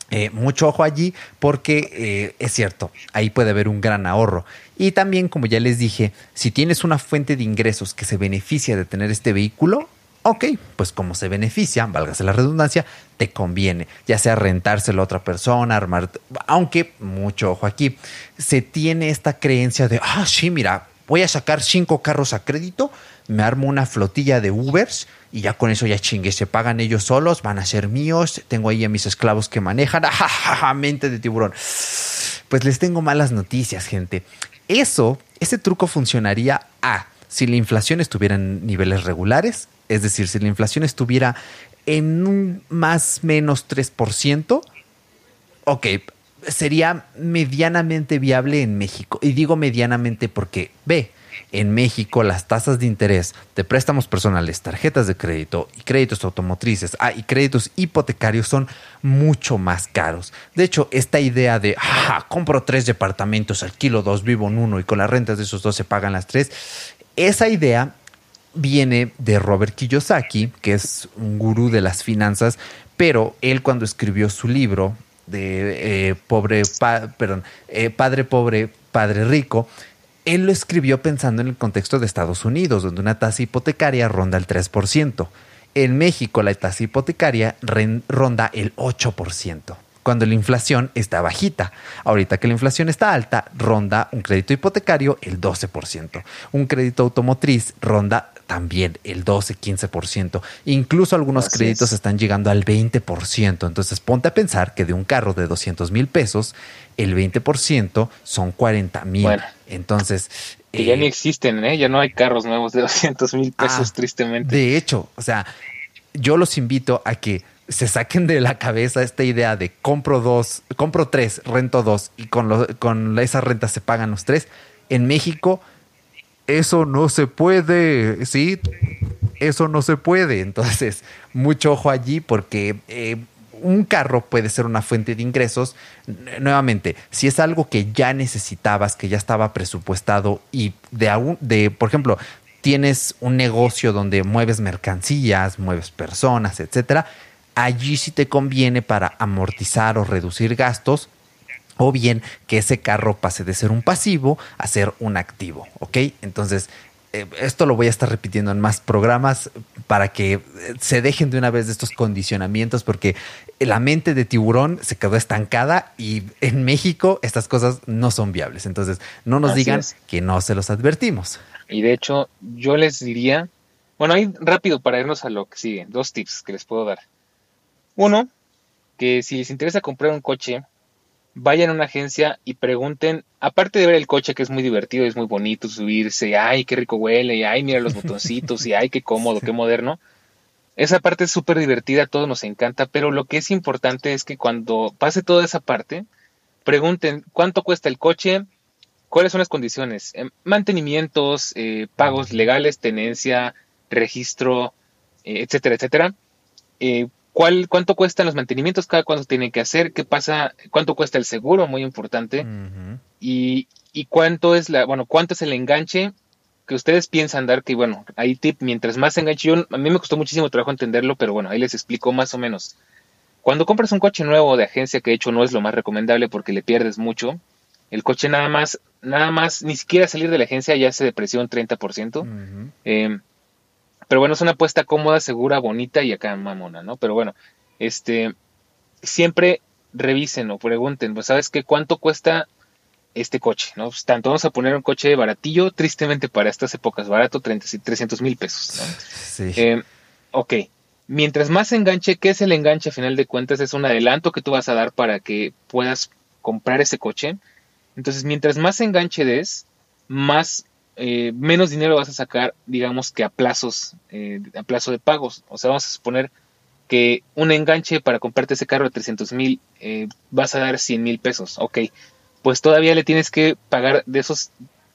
eh, mucho ojo allí porque eh, es cierto, ahí puede haber un gran ahorro. Y también, como ya les dije, si tienes una fuente de ingresos que se beneficia de tener este vehículo, ok, pues como se beneficia, válgase la redundancia, te conviene, ya sea rentárselo a otra persona, armar, aunque mucho ojo aquí, se tiene esta creencia de, ah, sí, mira, voy a sacar cinco carros a crédito, me armo una flotilla de Ubers y ya con eso ya chingue, se pagan ellos solos, van a ser míos, tengo ahí a mis esclavos que manejan, mente de tiburón. Pues les tengo malas noticias, gente. Eso, ese truco funcionaría a si la inflación estuviera en niveles regulares, es decir, si la inflación estuviera en un más menos 3%, ok, sería medianamente viable en México. Y digo medianamente porque, ve, en México las tasas de interés de préstamos personales, tarjetas de crédito y créditos automotrices ah, y créditos hipotecarios son mucho más caros. De hecho, esta idea de, ah, compro tres departamentos, alquilo dos, vivo en uno y con las rentas de esos dos se pagan las tres, esa idea viene de Robert Kiyosaki, que es un gurú de las finanzas, pero él cuando escribió su libro de eh, pobre, perdón, eh, padre pobre, padre rico, él lo escribió pensando en el contexto de Estados Unidos, donde una tasa hipotecaria ronda el 3%. En México la tasa hipotecaria ronda el 8% cuando la inflación está bajita. Ahorita que la inflación está alta, ronda un crédito hipotecario el 12%. Un crédito automotriz ronda también el 12-15%. Incluso algunos créditos están llegando al 20%. Entonces ponte a pensar que de un carro de 200 mil pesos, el 20% son 40 mil. Entonces... Que ya ni eh, existen, ¿eh? Ya no hay carros nuevos de 200 mil pesos, ah, tristemente. De hecho, o sea, yo los invito a que se saquen de la cabeza esta idea de compro dos, compro tres, rento dos y con, con esas rentas se pagan los tres. En México eso no se puede, ¿sí? Eso no se puede. Entonces, mucho ojo allí porque eh, un carro puede ser una fuente de ingresos. Nuevamente, si es algo que ya necesitabas, que ya estaba presupuestado y de, aún, de por ejemplo, tienes un negocio donde mueves mercancías, mueves personas, etcétera, allí sí te conviene para amortizar o reducir gastos o bien que ese carro pase de ser un pasivo a ser un activo, ¿ok? Entonces, eh, esto lo voy a estar repitiendo en más programas para que eh, se dejen de una vez de estos condicionamientos porque la mente de tiburón se quedó estancada y en México estas cosas no son viables. Entonces, no nos digan que no se los advertimos. Y de hecho, yo les diría, bueno, ahí rápido para irnos a lo que sigue, dos tips que les puedo dar. Uno, que si les interesa comprar un coche, vayan a una agencia y pregunten, aparte de ver el coche que es muy divertido, es muy bonito subirse, ay, qué rico huele, y ay, mira los botoncitos, y ay, qué cómodo, qué moderno. Esa parte es súper divertida, a todos nos encanta, pero lo que es importante es que cuando pase toda esa parte, pregunten cuánto cuesta el coche, cuáles son las condiciones, em, mantenimientos, eh, pagos legales, tenencia, registro, eh, etcétera, etcétera. Cuál, cuánto cuestan los mantenimientos, cada cuánto tienen que hacer, qué pasa, cuánto cuesta el seguro, muy importante, y, y, cuánto es la, bueno, cuánto es el enganche que ustedes piensan dar, que bueno, ahí tip, mientras más enganche, yo, a mí me costó muchísimo trabajo entenderlo, pero bueno, ahí les explico más o menos. Cuando compras un coche nuevo de agencia, que de hecho no es lo más recomendable porque le pierdes mucho, el coche nada más, nada más, ni siquiera salir de la agencia ya se depreció un 30%. Pero bueno, es una apuesta cómoda, segura, bonita y acá mamona, ¿no? Pero bueno, este, siempre revisen o pregunten, pues, ¿sabes qué? ¿Cuánto cuesta este coche? ¿no? Pues, tanto vamos a poner un coche baratillo, tristemente para estas épocas, barato, 300 mil pesos, ¿no? Sí. Eh, ok. Mientras más enganche, ¿qué es el enganche? A final de cuentas es un adelanto que tú vas a dar para que puedas comprar ese coche. Entonces, mientras más enganche des, más eh, menos dinero vas a sacar, digamos que a plazos, eh, plazo de pagos. O sea, vamos a suponer que un enganche para comprarte ese carro de 300 mil eh, vas a dar 100 mil pesos. Ok, pues todavía le tienes que pagar de esos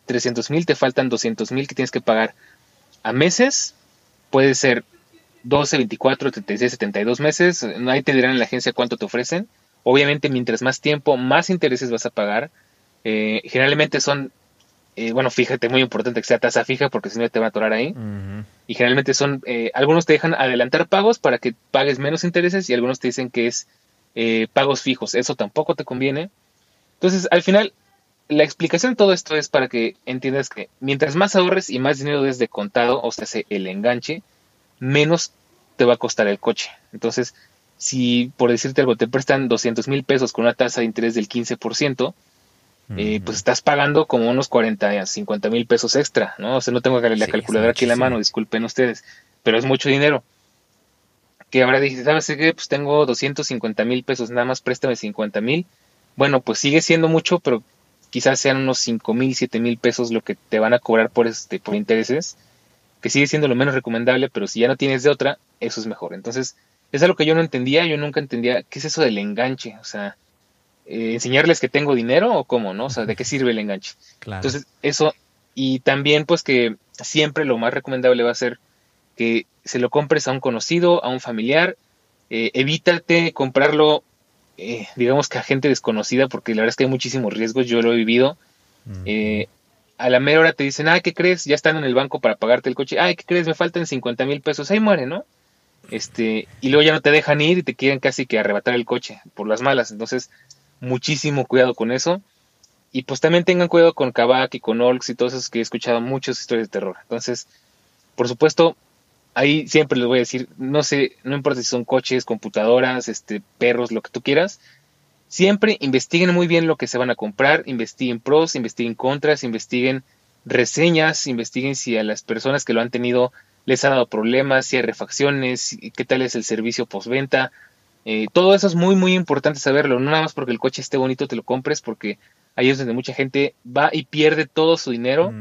300 mil, te faltan 200 mil que tienes que pagar a meses. Puede ser 12, 24, 36, 72 meses. Ahí te dirán en la agencia cuánto te ofrecen. Obviamente, mientras más tiempo, más intereses vas a pagar. generalmente son eh, bueno, fíjate, muy importante que sea tasa fija porque si no te va a atorar ahí. Y generalmente son, eh, algunos te dejan adelantar pagos para que pagues menos intereses y algunos te dicen que es eh, pagos fijos. Eso tampoco te conviene. Entonces, al final, la explicación de todo esto es para que entiendas que mientras más ahorres y más dinero des de contado, o sea, el enganche, menos te va a costar el coche. Entonces, si por decirte algo te prestan 200 mil pesos con una tasa de interés del 15%, eh, pues estás pagando como unos 40, 50 mil pesos extra, ¿no? O sea, no tengo la calculadora aquí en la mano, disculpen ustedes, pero es mucho dinero. Que ahora dices, ¿sabes qué? Pues tengo 250 mil pesos, nada más préstame 50 mil. Bueno, pues sigue siendo mucho, pero quizás sean unos 5 mil, 7 mil pesos lo que te van a cobrar por, este, por intereses, que sigue siendo lo menos recomendable, pero si ya no tienes de otra, eso es mejor. Entonces, es algo que yo no entendía, yo nunca entendía qué es eso del enganche, o sea, eh, enseñarles que tengo dinero o cómo, ¿no? O sea, ¿de qué sirve el enganche? Entonces, eso, y también pues que siempre lo más recomendable va a ser que se lo compres a un conocido, a un familiar, eh, evítate comprarlo, eh, digamos que a gente desconocida, porque la verdad es que hay muchísimos riesgos, yo lo he vivido. a la mera hora te dicen, ah, ¿qué crees? Ya están en el banco para pagarte el coche. Ay, ¿qué crees? Me faltan 50 mil pesos. Ahí muere, ¿no? Este, y luego ya no te dejan ir y te quieren casi que arrebatar el coche por las malas. Entonces, muchísimo cuidado con eso. Y pues también tengan cuidado con Kavak y con Olks y todos esos que he escuchado muchas historias de terror. Entonces, por supuesto, ahí siempre les voy a decir, no sé, no importa si son coches, computadoras, este, perros, lo que tú quieras, siempre investiguen muy bien lo que se van a comprar, investiguen pros, investiguen contras, investiguen reseñas, investiguen si a las personas que lo han tenido les ha dado problemas, si hay refacciones, qué tal es el servicio postventa, eh, todo eso es muy, muy importante saberlo. No nada más porque el coche esté bonito te lo compres, porque ahí es donde mucha gente va y pierde todo su dinero.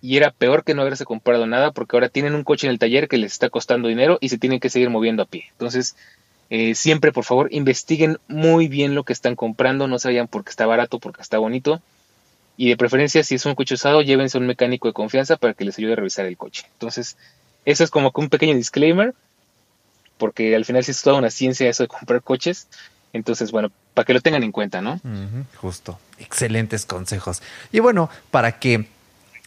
Y era peor que no haberse comprado nada, porque ahora tienen un coche en el taller que les está costando dinero y se tienen que seguir moviendo a pie. Entonces, Eh, siempre, por favor, investiguen muy bien lo que están comprando, no se vayan porque está barato, porque está bonito. Y de preferencia, si es un coche usado, llévense a un mecánico de confianza para que les ayude a revisar el coche. Entonces, eso es como que un pequeño disclaimer, porque al final sí es toda una ciencia eso de comprar coches. Entonces, bueno, para que lo tengan en cuenta, ¿no? justo. Excelentes consejos. Y bueno, para que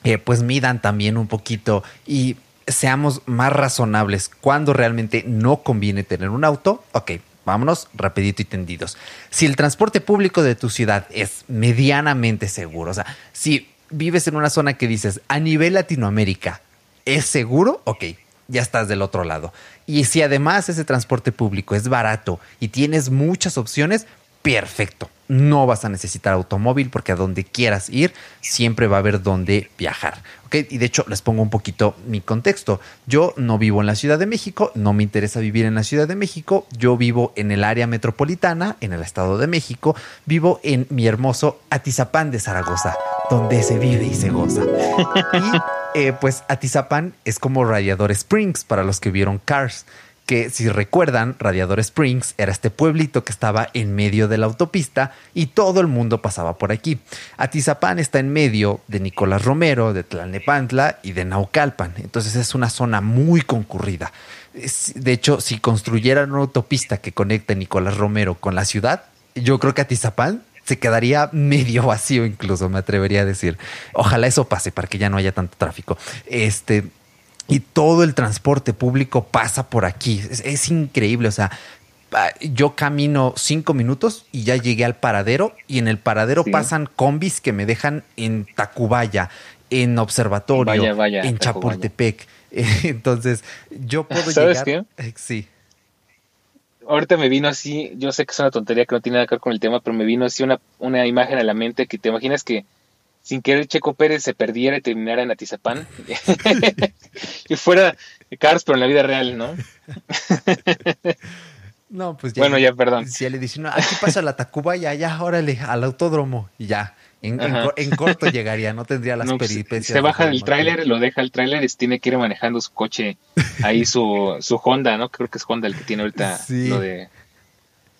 eh, pues midan también un poquito y seamos más razonables cuando realmente no conviene tener un auto, ok, vámonos rapidito y tendidos. Si el transporte público de tu ciudad es medianamente seguro, o sea, si vives en una zona que dices a nivel Latinoamérica es seguro, ok, ya estás del otro lado. Y si además ese transporte público es barato y tienes muchas opciones, perfecto. No vas a necesitar automóvil porque a donde quieras ir siempre va a haber donde viajar. Y de hecho les pongo un poquito mi contexto. Yo no vivo en la Ciudad de México, no me interesa vivir en la Ciudad de México. Yo vivo en el área metropolitana, en el Estado de México. Vivo en mi hermoso Atizapán de Zaragoza, donde se vive y se goza. Y eh, pues Atizapán es como Radiador Springs para los que vieron Cars que si recuerdan, Radiador Springs era este pueblito que estaba en medio de la autopista y todo el mundo pasaba por aquí. Atizapán está en medio de Nicolás Romero, de Tlalnepantla y de Naucalpan, entonces es una zona muy concurrida. De hecho, si construyeran una autopista que conecte Nicolás Romero con la ciudad, yo creo que Atizapán se quedaría medio vacío incluso, me atrevería a decir. Ojalá eso pase para que ya no haya tanto tráfico. Este, y todo el transporte público pasa por aquí. Es, increíble, o sea, yo camino cinco minutos y ya llegué al paradero y en el paradero pasan combis que me dejan en Tacubaya, en Observatorio, en Chapultepec. Entonces, yo puedo ¿Sabes Qué? Eh, sí. Ahorita me vino así, yo sé que es una tontería que no tiene nada que ver con el tema, pero me vino así una, una imagen a la mente que te imaginas que sin querer Checo Pérez se perdiera y terminara en Atizapán. y fuera Cars, pero en la vida real, ¿no? no, pues ya. Bueno, ya, perdón. Si le dice, no, aquí pasa la Tacuba, ya, ya, órale, al autódromo, y ya. En, corto llegaría, no tendría las pues, peripecias. Se baja del tráiler, lo deja el tráiler y tiene que ir manejando su coche, ahí su, su Honda, ¿no? Creo que es Honda el que tiene ahorita lo de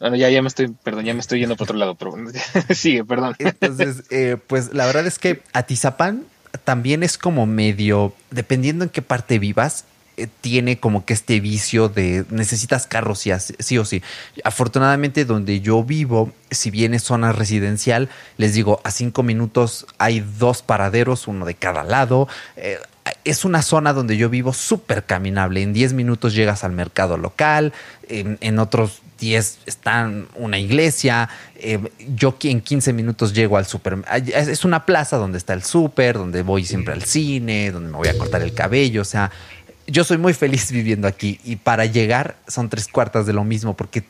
bueno, ya, ya me estoy, perdón, ya me estoy yendo por otro lado, pero sigue, perdón. Entonces, eh, pues la verdad es que Atizapán también es como medio, dependiendo en qué parte vivas, tiene como que este vicio de necesitas carros sí, sí, o sí. Afortunadamente donde yo vivo, si bien es zona residencial, les digo, a cinco minutos hay dos paraderos, uno de cada lado. Eh, es una zona donde yo vivo súper caminable. En diez minutos llegas al mercado local, en, en otros 10 está una iglesia, eh, yo en 15 minutos llego al súper. Es una plaza donde está el súper, donde voy siempre al cine, donde me voy a cortar el cabello, o sea, yo soy muy feliz viviendo aquí y para llegar son tres cuartas de lo mismo porque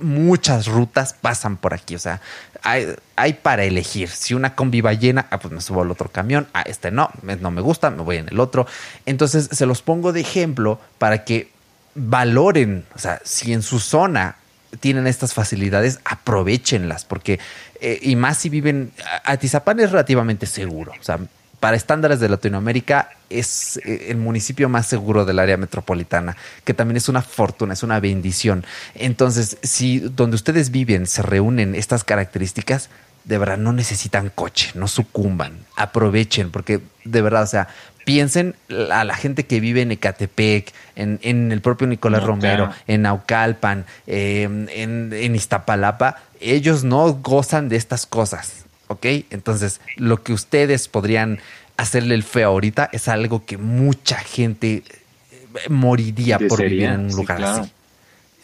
muchas rutas pasan por aquí, o sea, hay, para elegir. Si una combi va llena, ah, pues me subo al otro camión, ah, este no, no me gusta, me voy en el otro. Entonces se los pongo de ejemplo para que valoren, o sea, si en su zona tienen estas facilidades, aprovechenlas, porque, eh, y más si viven, Atizapán es relativamente seguro, o sea, para estándares de Latinoamérica es eh, el municipio más seguro del área metropolitana, que también es una fortuna, es una bendición. Entonces, si donde ustedes viven se reúnen estas características, de verdad no necesitan coche, no sucumban, aprovechen, porque de verdad, o sea, piensen a la gente que vive en Ecatepec, en, el propio Nicolás Romero, en Naucalpan, em, en, Iztapalapa, ellos no gozan de estas cosas, ¿ok? Entonces, lo que ustedes podrían hacerle el feo ahorita es algo que mucha gente eh, moriría por vivir en un lugar así.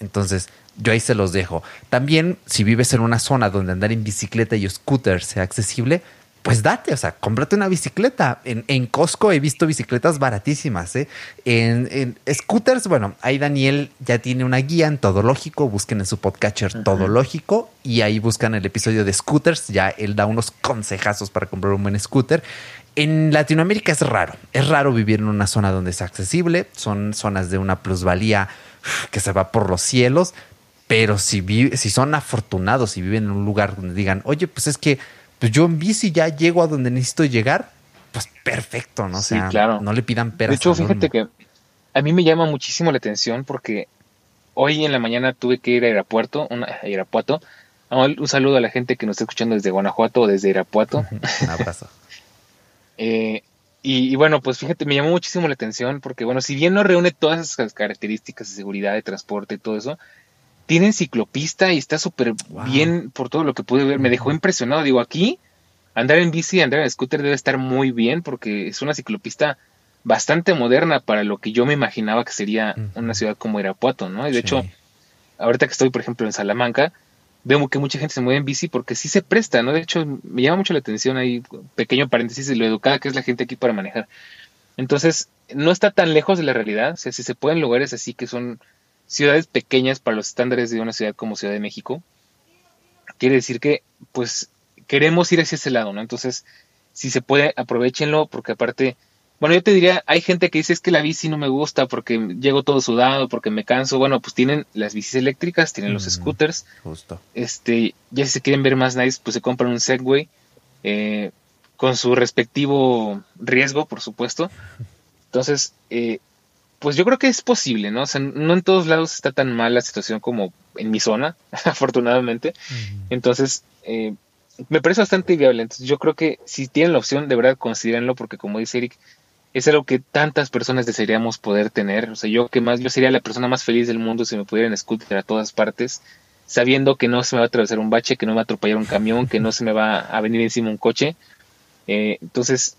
Entonces, yo ahí se los dejo. También, si vives en una zona donde andar en bicicleta y scooter sea accesible, pues date, o sea, cómprate una bicicleta. En, en Costco he visto bicicletas baratísimas, ¿eh? En, scooters, bueno, ahí Daniel ya tiene una guía en Todo Lógico, busquen en su podcatcher Todo Lógico y ahí buscan el episodio de scooters, ya él da unos consejazos para comprar un buen scooter. En Latinoamérica es raro, es raro vivir en una zona donde es accesible, son zonas de una plusvalía que se va por los cielos, pero si, si son afortunados y viven en un lugar donde digan, oye, pues es que pues yo en bici ya llego a donde necesito llegar, pues perfecto, ¿no? O sea, no le pidan peras. De hecho, fíjate que a mí me llama muchísimo la atención porque hoy en la mañana tuve que ir a Irapuato, una, a Irapuato. Un saludo a la gente que nos está escuchando desde Guanajuato o desde Irapuato. Un abrazo. eh, y, bueno, pues fíjate, me llamó muchísimo la atención porque, bueno, si bien no reúne todas esas características de seguridad, de transporte y todo eso, tienen ciclopista y está súper bien por todo lo que pude ver. Me dejó impresionado. Digo, aquí andar en bici, andar en scooter debe estar muy bien porque es una ciclopista bastante moderna para lo que yo me imaginaba que sería una ciudad como Irapuato, ¿no? Y de hecho, ahorita que estoy, por ejemplo, en Salamanca, vemos que mucha gente se mueve en bici porque sí se presta, ¿no? De hecho, me llama mucho la atención ahí, pequeño paréntesis, de lo educada que es la gente aquí para manejar. Entonces, no está tan lejos de la realidad, o sea, si se pueden lugares así que son ciudades pequeñas para los estándares de una ciudad como Ciudad de México, quiere decir que, pues, queremos ir hacia ese lado, ¿no? Entonces, si se puede, aprovechenlo, porque aparte, bueno, yo te diría, hay gente que dice es que la bici no me gusta porque llego todo sudado, porque me canso. Bueno, pues tienen las bicis eléctricas, tienen los scooters. Justo. Este, ya si se quieren ver más nice, pues se compran un Segway eh, con su respectivo riesgo, por supuesto. Entonces, eh, pues yo creo que es posible, ¿no? O sea, no en todos lados está tan mal la situación como en mi zona, afortunadamente. Entonces, eh, me parece bastante viable. Entonces, yo creo que si tienen la opción, de verdad, considérenlo, porque como dice Eric, es algo que tantas personas desearíamos poder tener. O sea, yo que más, yo sería la persona más feliz del mundo si me pudiera en scooter a todas partes, sabiendo que no se me va a atravesar un bache, que no me va a atropellar un camión, que no se me va a venir encima un coche. Eh, entonces,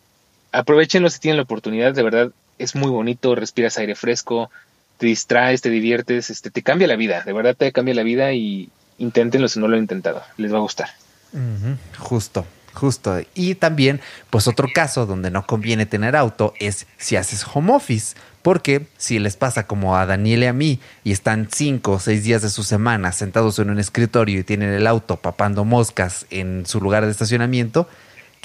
aprovechenlo si tienen la oportunidad, de verdad, es muy bonito, respiras aire fresco, te distraes, te diviertes, este, te cambia la vida, de verdad te cambia la vida y inténtenlo si no lo han intentado, les va a gustar. Justo. Justo. Y también, pues otro caso donde no conviene tener auto es si haces home office. Porque si les pasa como a Daniel y a mí y están cinco o seis días de su semana sentados en un escritorio y tienen el auto papando moscas en su lugar de estacionamiento,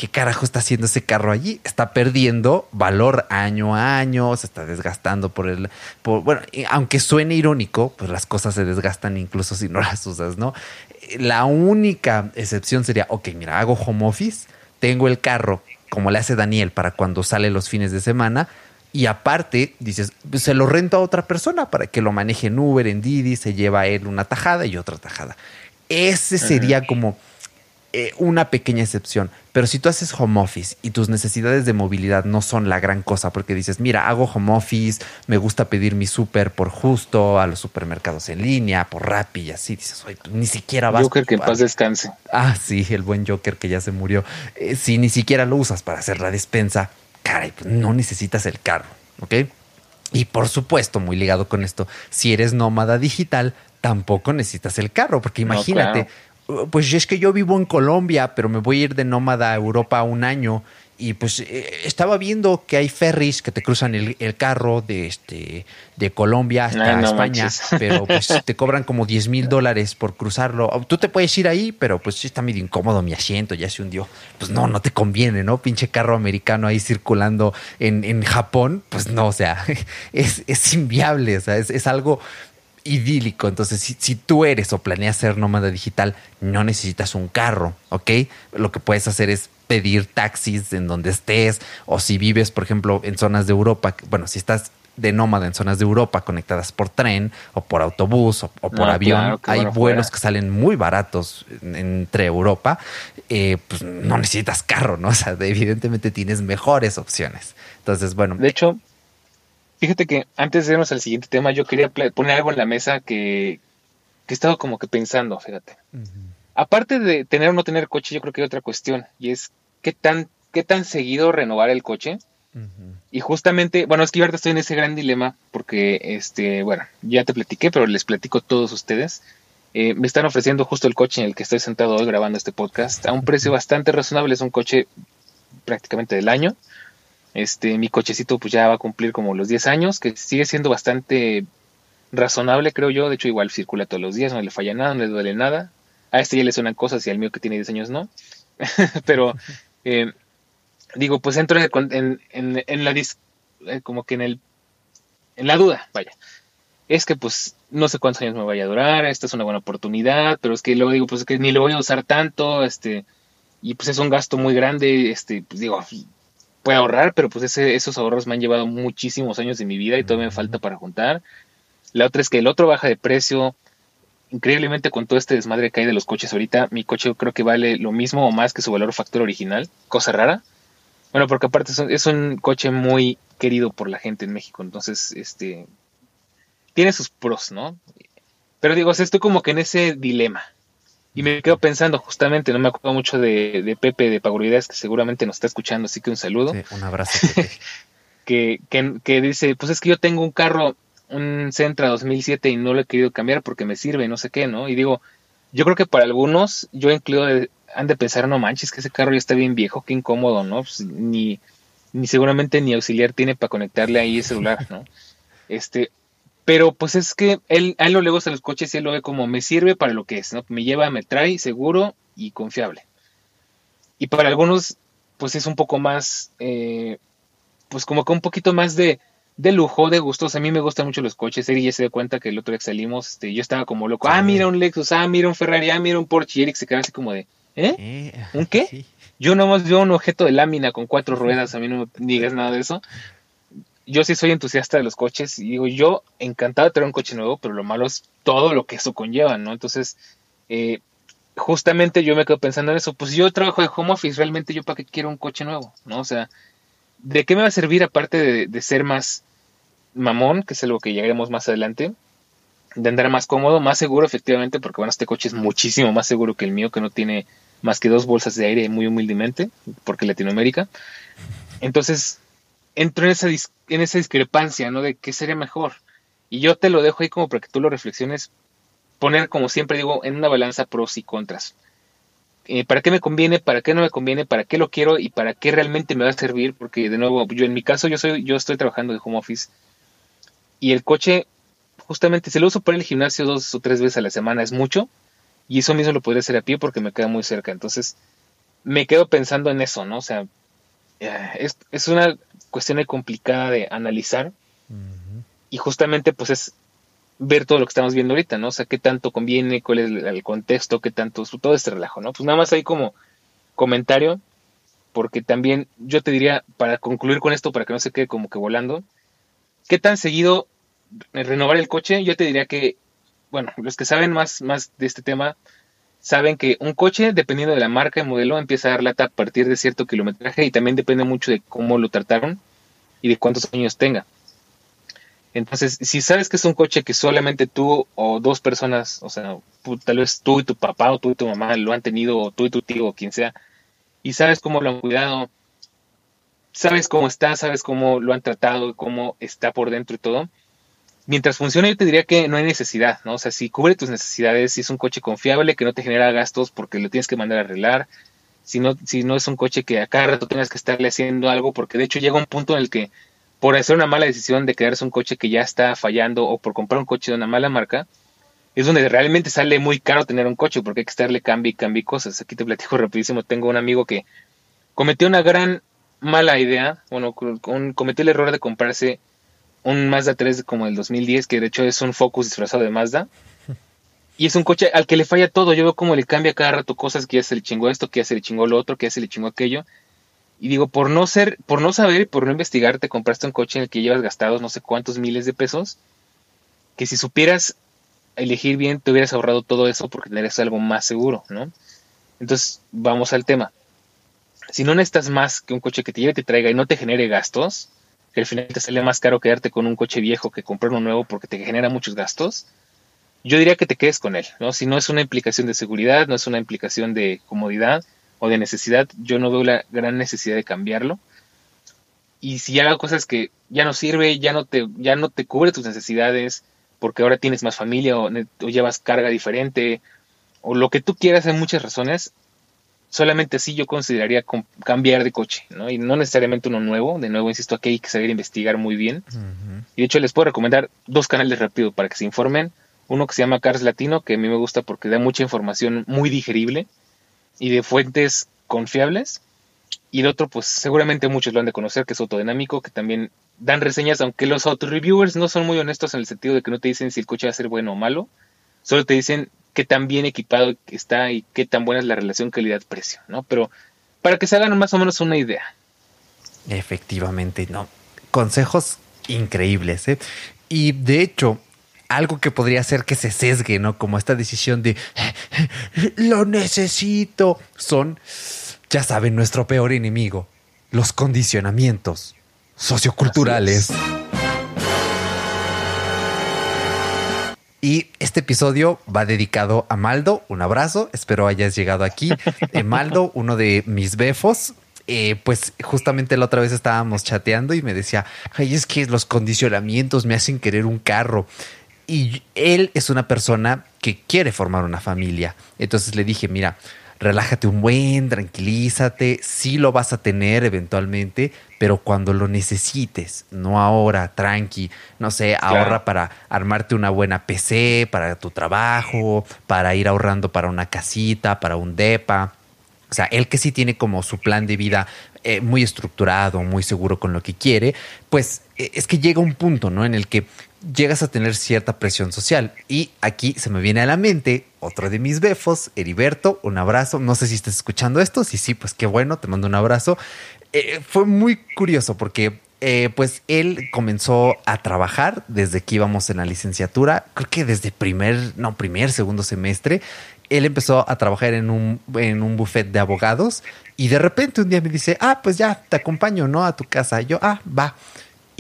¿qué carajo está haciendo ese carro allí? Está perdiendo valor año a año, se está desgastando por el... Por, bueno, aunque suene irónico, pues las cosas se desgastan incluso si no las usas, ¿no? la única excepción sería, ok, mira, hago home office, tengo el carro, como le hace Daniel para cuando sale los fines de semana, y aparte, dices, se lo rento a otra persona para que lo maneje en Uber, en Didi, se lleva él una tajada y otra tajada. Ese sería como eh, una pequeña excepción. Pero si tú haces home office y tus necesidades de movilidad no son la gran cosa, porque dices, mira, hago home office, me gusta pedir mi súper por justo a los supermercados en línea, por Rappi y así, dices, oye, pues, ni siquiera vas. Joker que en paz descanse. Ah, sí, el buen Joker que ya se murió. Eh, si ni siquiera lo usas para hacer la despensa, caray, pues no necesitas el carro, ¿ok? Y por supuesto, muy ligado con esto, si eres nómada digital, tampoco necesitas el carro, porque imagínate, pues es que yo vivo en Colombia, pero me voy a ir de nómada a Europa un año y pues eh, estaba viendo que hay ferries que te cruzan el, carro de este de Colombia hasta España, pero pues te cobran como 10 mil dólares por cruzarlo. Tú te puedes ir ahí, pero pues sí está medio incómodo mi asiento, ya se hundió. Pues no, no te conviene, ¿no? Pinche carro americano ahí circulando en, en Japón, pues no, o sea, es, es inviable, o sea, es, es algo idílico. Entonces, si, tú eres o planeas ser nómada digital, no necesitas un carro, ¿ok? Lo que puedes hacer es pedir taxis en donde estés, o si vives, por ejemplo, en zonas de Europa, bueno, si estás de nómada en zonas de Europa conectadas por tren o por autobús o, por ah, avión, hay vuelos que salen muy baratos entre Europa, eh, pues no necesitas carro, ¿no? O sea, evidentemente tienes mejores opciones. Entonces, bueno. De hecho, Fíjate que antes de irnos al siguiente tema, yo quería poner algo en la mesa que, que he estado como que pensando, fíjate. Aparte de tener o no tener coche, yo creo que hay otra cuestión, y es qué tan, qué tan seguido renovar el coche. Y justamente, bueno, es que yo ahorita estoy en ese gran dilema, porque, este, bueno, ya te platiqué, pero les platico a todos ustedes. Eh, me están ofreciendo justo el coche en el que estoy sentado hoy grabando este podcast a un precio bastante razonable. Es un coche prácticamente del año. Este, mi cochecito pues ya va a cumplir como los 10 años, que sigue siendo bastante razonable, creo yo. De hecho, igual circula todos los días, no le falla nada, no le duele nada. A este ya le suenan cosas y al mío que tiene 10 años no. Pero, eh, digo, pues entro en, en, la eh, como que en el en la duda, vaya. Es que pues no sé cuántos años me vaya a durar, esta es una buena oportunidad, pero es que luego digo, pues que ni lo voy a usar tanto, este, y pues es un gasto muy grande, este, pues digo, puede ahorrar, pero pues ese, esos ahorros me han llevado muchísimos años de mi vida y todavía me falta para juntar. La otra es que el otro baja de precio. Increíblemente con todo este desmadre que hay de los coches ahorita, mi coche creo que vale lo mismo o más que su valor factor original. Cosa rara. Bueno, porque aparte es un, coche muy querido por la gente en México. Entonces, este... Tiene sus pros, ¿no? Pero digo, estoy como que en ese dilema. Y me quedo pensando justamente, no me acuerdo mucho de, Pepe de Paguridades, que seguramente nos está escuchando, así que un saludo. un abrazo. que, que, que, dice, pues es que yo tengo un carro, un Centra 2007 y no lo he querido cambiar porque me sirve, no sé qué, ¿no? Y digo, yo creo que para algunos, yo incluyo, han de pensar, no manches, que ese carro ya está bien viejo, qué incómodo, ¿no? Pues ni, ni seguramente ni auxiliar tiene para conectarle ahí el celular, ¿no? Este, pero pues es que él, a él no le gustan los coches y él lo ve como me sirve para lo que es, ¿no? Me lleva, me trae seguro y confiable. Y para algunos, pues es un poco más, eh, pues como que un poquito más de, de lujo, de gustos. A mí me gustan mucho los coches. Eric ya se dio cuenta que el otro día que salimos, este, yo estaba como loco. Ah, mira un Lexus, ah, mira un Ferrari, ah, mira un Porsche. Y Eric se quedaba así como de, ¿eh? eh ¿Un qué? Yo nomás veo un objeto de lámina con cuatro ruedas. A mí no me digas nada de eso yo sí soy entusiasta de los coches y digo, yo encantado de tener un coche nuevo, pero lo malo es todo lo que eso conlleva, ¿no? Entonces, eh, justamente yo me quedo pensando en eso, pues yo trabajo de home office, realmente yo para qué quiero un coche nuevo, ¿no? O sea, ¿de qué me va a servir aparte de, ser más mamón, que es algo que llegaremos más adelante? De andar más cómodo, más seguro efectivamente, porque bueno, este coche es muchísimo más seguro que el mío, que no tiene más que dos bolsas de aire muy humildemente, porque Latinoamérica. Entonces, entro en esa, en esa discrepancia, ¿no? De qué sería mejor. Y yo te lo dejo ahí como para que tú lo reflexiones, poner, como siempre digo, en una balanza pros y contras. Eh, ¿Para qué me conviene? ¿Para qué no me conviene? ¿Para qué lo quiero? ¿Y para qué realmente me va a servir? Porque, de nuevo, yo en mi caso, yo, soy, yo estoy trabajando de home office y el coche, justamente, se lo uso para el gimnasio dos o tres veces a la semana, es mucho. Y eso mismo lo podría hacer a pie porque me queda muy cerca. Entonces, me quedo pensando en eso, ¿no? O sea, es, es una cuestión complicada de analizar. Y justamente pues es ver todo lo que estamos viendo ahorita, ¿no? O sea, qué tanto conviene, cuál es el contexto, qué tanto, todo este relajo, ¿no? Pues nada más ahí como comentario, porque también yo te diría, para concluir con esto, para que no se quede como que volando, ¿qué tan seguido renovar el coche? Yo te diría que, bueno, los que saben más, más de este tema, saben que un coche, dependiendo de la marca y modelo, empieza a dar lata a partir de cierto kilometraje y también depende mucho de cómo lo trataron y de cuántos años tenga. Entonces, si sabes que es un coche que solamente tú o dos personas, o sea, tal vez tú y tu papá o tú y tu mamá lo han tenido, o tú y tu tío o quien sea, y sabes cómo lo han cuidado, sabes cómo está, sabes cómo lo han tratado, cómo está por dentro y todo, mientras funcione, yo te diría que no hay necesidad, ¿no? O sea, si cubre tus necesidades, si es un coche confiable, que no te genera gastos porque lo tienes que mandar a arreglar, si no, si no es un coche que a cada rato tengas que estarle haciendo algo, porque de hecho llega un punto en el que por hacer una mala decisión de quedarse un coche que ya está fallando o por comprar un coche de una mala marca, es donde realmente sale muy caro tener un coche porque hay que estarle cambio y cambio cosas. Aquí te platico rapidísimo, tengo un amigo que cometió una gran mala idea, bueno, cometió el error de comprarse un Mazda 3 como el 2010, que de hecho es un Focus disfrazado de Mazda. Y es un coche al que le falla todo. Yo veo cómo le cambia cada rato cosas, que ya se le chingó esto, que ya se le chingó lo otro, que ya se le chingó aquello. Y digo, por no ser, por no saber y por no investigar, te compraste un coche en el que llevas gastados no sé cuántos miles de pesos. Que si supieras elegir bien, te hubieras ahorrado todo eso porque tendrías algo más seguro, ¿no? Entonces, vamos al tema. Si no necesitas más que un coche que te lleve, te traiga y no te genere gastos, que al final te sale más caro quedarte con un coche viejo que comprar uno nuevo porque te genera muchos gastos, yo diría que te quedes con él, ¿no? Si no es una implicación de seguridad, no es una implicación de comodidad o de necesidad, yo no veo la gran necesidad de cambiarlo. Y si haga cosas que ya no sirve, ya no te, ya no te cubre tus necesidades, porque ahora tienes más familia o, o llevas carga diferente, o lo que tú quieras, hay muchas razones, solamente así yo consideraría cambiar de coche, ¿no? Y no necesariamente uno nuevo, de nuevo insisto, aquí hay que saber investigar muy bien. Y de hecho les puedo recomendar dos canales rápido para que se informen. Uno que se llama Cars Latino, que a mí me gusta porque da mucha información muy digerible y de fuentes confiables. Y el otro, pues seguramente muchos lo han de conocer, que es Autodinámico, que también dan reseñas, aunque los auto-reviewers no son muy honestos en el sentido de que no te dicen si el coche va a ser bueno o malo, solo te dicen qué tan bien equipado está y qué tan buena es la relación calidad-precio, ¿no? Pero para que se hagan más o menos una idea. Efectivamente, ¿no? Consejos increíbles, ¿eh? Y de hecho, algo que podría hacer que se sesgue, ¿no? Como esta decisión de lo necesito. Son, ya saben, nuestro peor enemigo, los condicionamientos socioculturales. Y este episodio va dedicado a Maldo. Un abrazo. Espero hayas llegado aquí. Eh, Maldo, uno de mis befos. Eh, pues justamente la otra vez estábamos chateando y me decía, ay, es que los condicionamientos me hacen querer un carro. Y él es una persona que quiere formar una familia. Entonces le dije, mira, relájate un buen, tranquilízate, sí lo vas a tener eventualmente, pero cuando lo necesites, no ahora, tranqui, no sé, ahorra para armarte una buena PC, para tu trabajo, para ir ahorrando para una casita, para un DEPA. O sea, él que sí tiene como su plan de vida eh, muy estructurado, muy seguro con lo que quiere, pues eh, es que llega un punto, ¿no? En el que llegas a tener cierta presión social. Y aquí se me viene a la mente otro de mis befos, Heriberto, un abrazo. No sé si estás escuchando esto, si sí, pues qué bueno, te mando un abrazo. Eh, fue muy curioso porque pues él comenzó a trabajar desde que íbamos en la licenciatura, creo que desde primer, no, primer, segundo semestre, él empezó a trabajar en un, en un buffet de abogados y de repente un día me dice, ah, pues ya, te acompaño, ¿no? A tu casa. Yo, ah, va.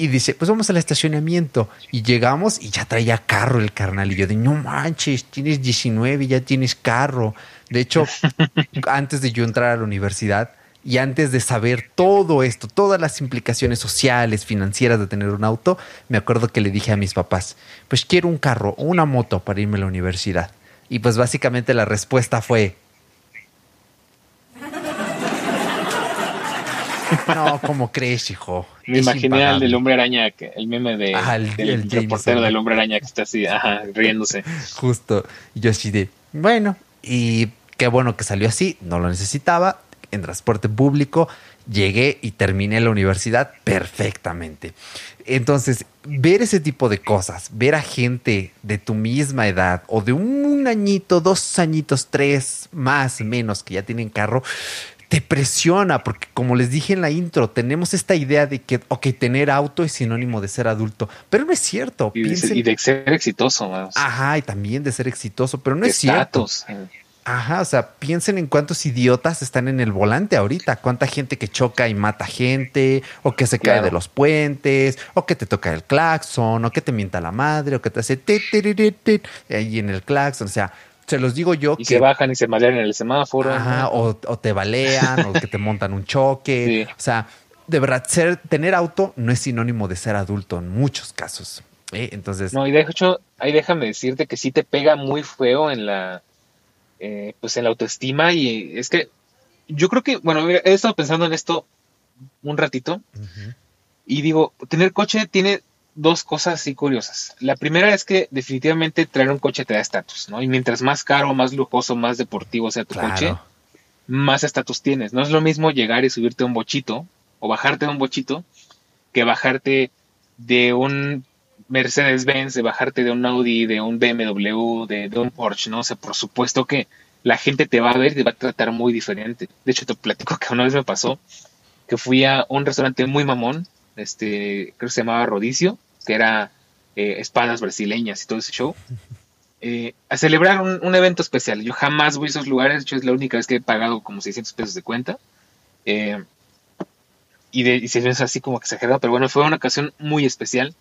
Y dice, pues vamos al estacionamiento. Y llegamos y ya traía carro el carnal. Y yo de, no manches, tienes 19 y ya tienes carro. De hecho, antes de yo entrar a la universidad y antes de saber todo esto, todas las implicaciones sociales, financieras de tener un auto, me acuerdo que le dije a mis papás, pues quiero un carro o una moto para irme a la universidad. Y pues básicamente la respuesta fue... No, ¿cómo crees, hijo? Me imaginé al del hombre araña, el meme de, ah, el, del reportero del hombre araña que está así, ajá, riéndose. Justo. Y yo así de, bueno, y qué bueno que salió así, no lo necesitaba, en transporte público, llegué y terminé la universidad perfectamente. Entonces, ver ese tipo de cosas, ver a gente de tu misma edad o de un añito, dos añitos, tres más, menos que ya tienen carro, te presiona porque como les dije en la intro, tenemos esta idea de que, ok, tener auto es sinónimo de ser adulto, pero no es cierto. Y, de, ser exitoso. Ajá, y también de ser exitoso, pero no es cierto. Eh. Ajá, o sea, piensen en cuántos idiotas están en el volante ahorita, cuánta gente que choca y mata gente, o que se cae de los puentes, o que te toca el claxon, o que te mienta la madre, o que te hace ahí en el claxon, o sea, se los digo yo y que... se bajan y se malean en el semáforo. Ajá, o, te balean, o que te montan un choque, o sea, de verdad, ser, tener auto no es sinónimo de ser adulto en muchos casos. ¿eh? Entonces... No, y de hecho, ahí déjame decirte que sí te pega muy feo en la eh, pues en la autoestima y es que yo creo que, bueno, he estado pensando en esto un ratito y digo, tener coche tiene dos cosas así curiosas. La primera es que definitivamente traer un coche te da estatus, ¿no? Y mientras más caro, más lujoso, más deportivo sea tu coche, más estatus tienes. No es lo mismo llegar y subirte a un bochito o bajarte de un bochito que bajarte de un Mercedes-Benz, de bajarte de un Audi, de un BMW, de, un Porsche, ¿no? O sea, por supuesto que la gente te va a ver y te va a tratar muy diferente. De hecho, te platico que una vez me pasó que fui a un restaurante muy mamón, este, creo que se llamaba Rodicio, que era eh, espadas brasileñas y todo ese show, eh, a celebrar un, evento especial. Yo jamás voy a esos lugares, de hecho es la única vez que he pagado como 600 pesos de cuenta. Eh, y, de, y se ve así como exagerado, pero bueno, fue una ocasión muy especial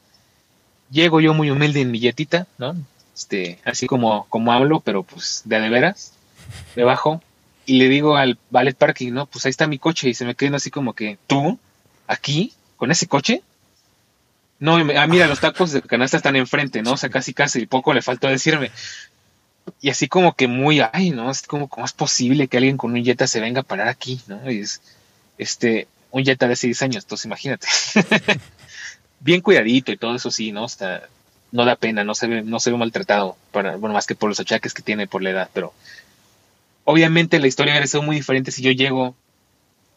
Llego yo muy humilde en mi yetita, ¿no? Este, así como, como hablo, pero pues de de veras, debajo, y le digo al ballet parking, ¿no? Pues ahí está mi coche, y se me queda así como que, ¿tú? ¿Aquí? ¿Con ese coche? No, ah, mira, los tacos de canasta están enfrente, ¿no? O sea, casi casi poco le faltó decirme. Y así como que muy, ay, ¿no? Es como, ¿cómo es posible que alguien con un Jetta se venga a parar aquí, ¿no? Y es, este, un Jetta de 6 años, entonces imagínate. bien cuidadito y todo eso sí, ¿no? Está, no da pena, no se ve, no se ve maltratado, para, bueno, más que por los achaques que tiene por la edad, pero obviamente la historia hubiera sido muy diferente si yo llego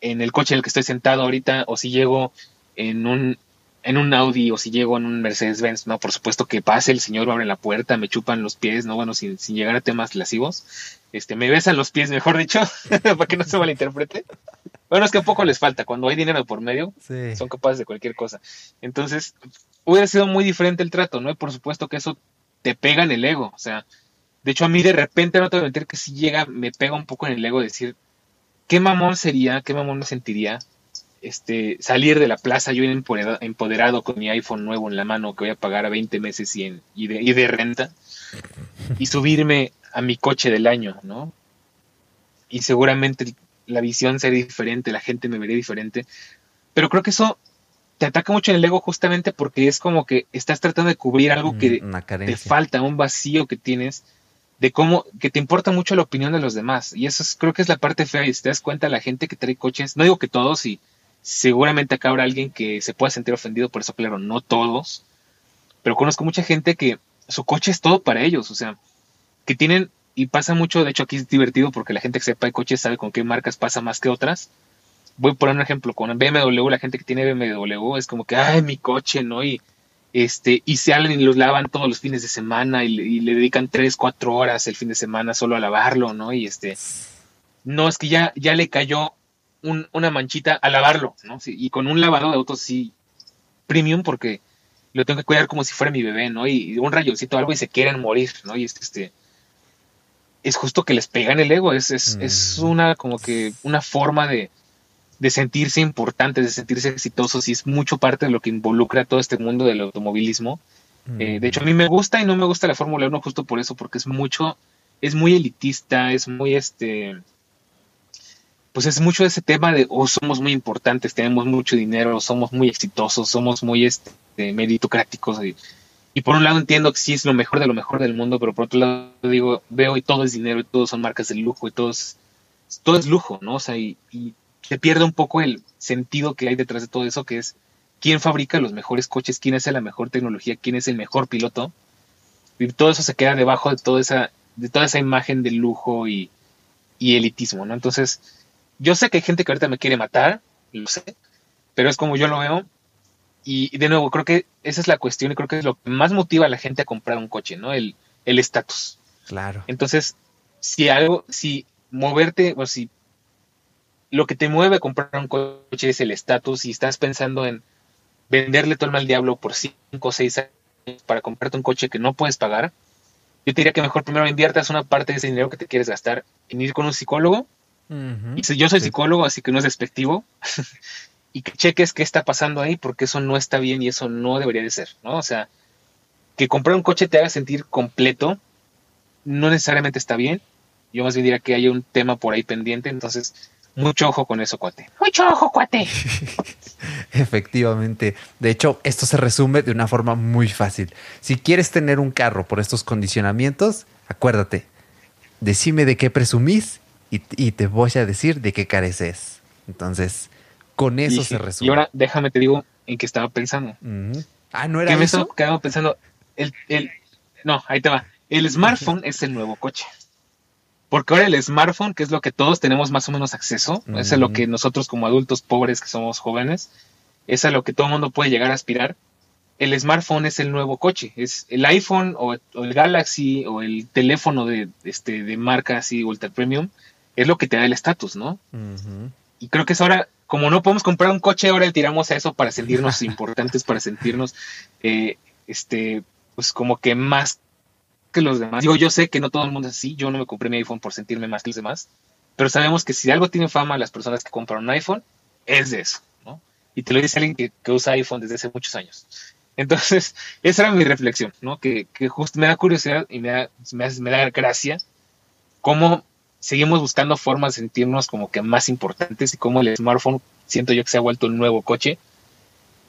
en el coche en el que estoy sentado ahorita, o si llego en un, en un Audi, o si llego en un Mercedes-Benz, ¿no? Por supuesto que pase, el señor abre la puerta, me chupan los pies, ¿no? Bueno, sin, sin llegar a temas lascivos, este, me besan los pies, mejor dicho, para que no se malinterprete. Bueno, es que poco les falta. Cuando hay dinero por medio, son capaces de cualquier cosa. Entonces, hubiera sido muy diferente el trato, ¿no? Y por supuesto que eso te pega en el ego. O sea, de hecho a mí de repente no te voy a mentir que si llega, me pega un poco en el ego decir, qué mamón sería, qué mamón me sentiría este, salir de la plaza yo empoderado, con mi iPhone nuevo en la mano que voy a pagar a 20 meses y, y, de, y de renta y subirme a mi coche del año, ¿no? Y seguramente la visión sería diferente, la gente me vería diferente, pero creo que eso te ataca mucho en el ego justamente porque es como que estás tratando de cubrir algo que te falta, un vacío que tienes de cómo que te importa mucho la opinión de los demás y eso creo que es la parte fea y si te das cuenta la gente que trae coches, no digo que todos y seguramente acá habrá alguien que se pueda sentir ofendido por eso, claro, no todos, pero conozco mucha gente que su coche es todo para ellos, o sea, que tienen y pasa mucho, de hecho aquí es divertido porque la gente que sepa de coches sabe con qué marcas pasa más que otras voy a poner un ejemplo, con BMW, la gente que tiene BMW es como que, ay, mi coche, ¿no? Y, este, y salen y los lavan todos los fines de semana y, le dedican tres, cuatro horas el fin de semana solo a lavarlo, ¿no? Y este, no, es que ya, ya le cayó una manchita a lavarlo, ¿no? y con un lavado de autos sí, premium, porque lo tengo que cuidar como si fuera mi bebé, ¿no? Y, un rayoncito o algo y se quieren morir, ¿no? Y este, es justo que les pegan el ego, es, es, es mm. una como que una forma de, de sentirse importantes, de sentirse exitosos, y es mucho parte de lo que involucra todo este mundo del automovilismo. Eh, de hecho, a mí me gusta y no me gusta la Fórmula 1 justo por eso, porque es mucho, es muy elitista, es muy este, pues es mucho ese tema de, oh, somos muy importantes, tenemos mucho dinero, somos muy exitosos, somos muy este, meritocráticos. Y, y, por un lado entiendo que sí es lo mejor de lo mejor del mundo, pero por otro lado digo, veo y todo es dinero y todo son marcas de lujo y todo es, todo es lujo, ¿no? O sea, y, y se pierde un poco el sentido que hay detrás de todo eso, que es quién fabrica los mejores coches, quién hace la mejor tecnología, quién es el mejor piloto. Y todo eso se queda debajo de toda esa, de toda esa imagen de lujo y, elitismo, ¿no? Entonces, yo sé que hay gente que ahorita me quiere matar, lo sé, pero es como yo lo veo. Y, de nuevo, creo que esa es la cuestión y creo que es lo que más motiva a la gente a comprar un coche, ¿no? El estatus. claro. Entonces, si algo, si moverte, o si lo que te mueve a comprar un coche es el estatus y estás pensando en venderle todo el mal diablo por 5 o 6 años para comprarte un coche que no puedes pagar, yo te diría que mejor primero inviertas una parte de ese dinero que te quieres gastar en ir con un psicólogo. Y si yo soy psicólogo, así que no es despectivo. y que cheques qué está pasando ahí, porque eso no está bien y eso no debería de ser, ¿no? O sea, que comprar un coche te haga sentir completo, no necesariamente está bien. Yo más bien diría que hay un tema por ahí pendiente, entonces mucho ojo con eso, cuate. Mucho ojo, cuate. Efectivamente. De hecho, esto se resume de una forma muy fácil. Si quieres tener un carro por estos condicionamientos, acuérdate, decime de qué presumís y, te voy a decir de qué careces. Entonces, con eso se resume. Y ahora déjame te digo en qué estaba pensando. Ah, no era ¿Qué eso. Me estaba pensando. El, el, no, ahí te va. El smartphone es el nuevo coche. Porque ahora el smartphone, que es lo que todos tenemos más o menos acceso, es a lo que nosotros como adultos pobres que somos jóvenes, es a lo que todo el mundo puede llegar a aspirar. El smartphone es el nuevo coche, es el iPhone o, el Galaxy o el teléfono de, este, de marca así ultra premium, es lo que te da el estatus, ¿no? Y creo que es ahora, como no podemos comprar un coche, ahora le tiramos a eso para sentirnos importantes, para sentirnos, eh, este, pues como que más que los demás. Digo, yo sé que no todo el mundo es así, yo no me compré mi iPhone por sentirme más que los demás, pero sabemos que si algo tiene fama las personas que compran un iPhone, es de eso, ¿no? Y te lo dice alguien que, usa iPhone desde hace muchos años. Entonces, esa era mi reflexión, ¿no? Que, que justo me da curiosidad y me da, me, da gracia cómo seguimos buscando formas de sentirnos como que más importantes y cómo el smartphone siento yo que se ha vuelto un nuevo coche.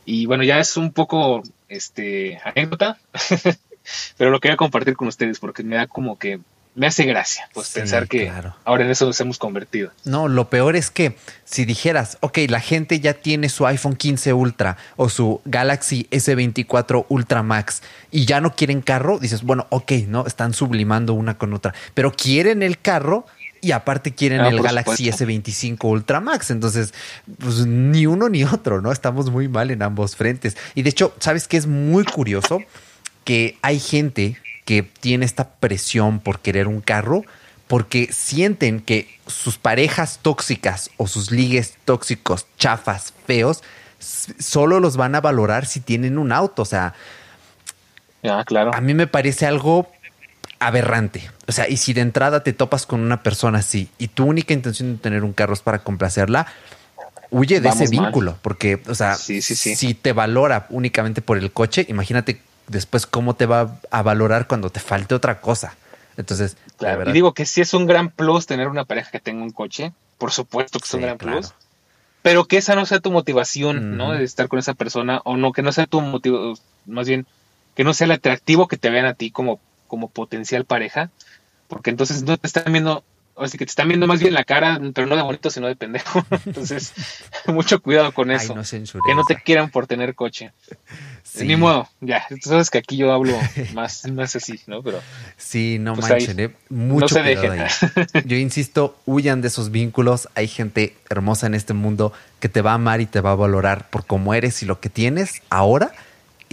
Y bueno, ya es un poco este anécdota, pero lo quería compartir con ustedes porque me da como que me hace gracia pues pensar que ahora en eso nos hemos convertido. No, lo peor es que si dijeras, ok, la gente ya tiene su iPhone 15 Ultra o su Galaxy S24 Ultra Max y ya no quieren carro, dices, bueno, ok, no, están sublimando una con otra, pero quieren el carro y aparte quieren ah, el Galaxy S25 Ultra Max. Entonces, pues ni uno ni otro, ¿no? Estamos muy mal en ambos frentes. Y de hecho, ¿sabes qué es muy curioso? que hay gente que tiene esta presión por querer un carro porque sienten que sus parejas tóxicas o sus ligues tóxicos, chafas, feos, solo los van a valorar si tienen un auto. O sea, Ah, claro. A mí me parece algo aberrante. O sea, y si de entrada te topas con una persona así y tu única intención de tener un carro es para complacerla, huye de ese vínculo, porque, o sea, si te valora únicamente por el coche, imagínate después cómo te va a valorar cuando te falte otra cosa. Entonces, claro. y digo que sí es un gran plus tener una pareja que tenga un coche, por supuesto que es un gran plus, pero que esa no sea tu motivación, ¿no? De estar con esa persona, o no, que no sea tu motivo, más bien, que no sea el atractivo que te vean a ti como, como potencial pareja, porque entonces no te están viendo Así que te están viendo más bien la cara, pero no de bonito, sino de pendejo. Entonces, mucho cuidado con eso. que no te quieran por tener coche. Ni modo, ya. Tú sabes que aquí yo hablo más, más así, ¿no? Pero. Sí, no pues manchen, ¿eh? Mucho no se Yo insisto, huyan de esos vínculos. Hay gente hermosa en este mundo que te va a amar y te va a valorar por cómo eres y lo que tienes ahora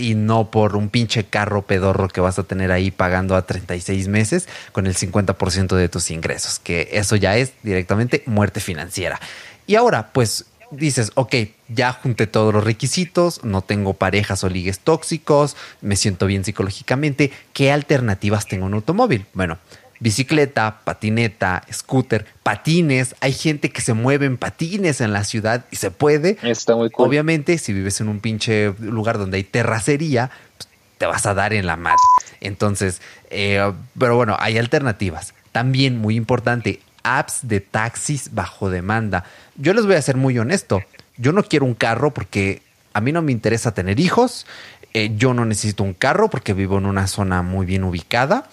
y no por un pinche carro pedorro que vas a tener ahí pagando a 36 meses con el 50% de tus ingresos, que eso ya es directamente muerte financiera. Y ahora, pues dices, ok, ya junté todos los requisitos, no tengo parejas o ligues tóxicos, me siento bien psicológicamente, ¿qué alternativas tengo en un automóvil? Bueno, bicicleta, patineta, scooter, patines. Hay gente que se mueve en patines en la ciudad y se puede. Está muy cool. Obviamente, si vives en un pinche lugar donde hay terracería, pues, te vas a dar en la madre. Entonces, eh, pero bueno, hay alternativas. También muy importante, apps de taxis bajo demanda. Yo les voy a ser muy honesto. Yo no quiero un carro porque a mí no me interesa tener hijos. Eh, yo no necesito un carro porque vivo en una zona muy bien ubicada.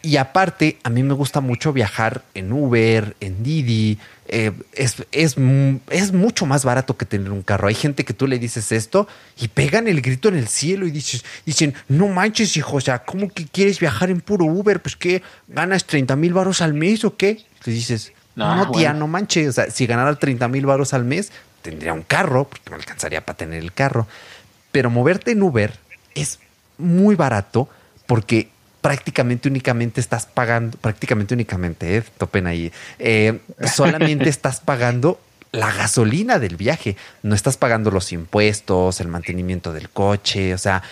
Y aparte, a mí me gusta mucho viajar en Uber, en Didi. Eh, es, es, es, mucho más barato que tener un carro. Hay gente que tú le dices esto y pegan el grito en el cielo y dices, dicen, no manches, hijo, o sea, ¿cómo que quieres viajar en puro Uber? Pues que ganas 30 mil baros al mes o qué? Le dices, no, tía, no manches. O sea, si ganara 30 mil baros al mes, tendría un carro, porque me alcanzaría para tener el carro. Pero moverte en Uber es muy barato porque prácticamente únicamente estás pagando, prácticamente únicamente, eh, topen ahí, eh, solamente estás pagando la gasolina del viaje, no estás pagando los impuestos, el mantenimiento del coche, o sea,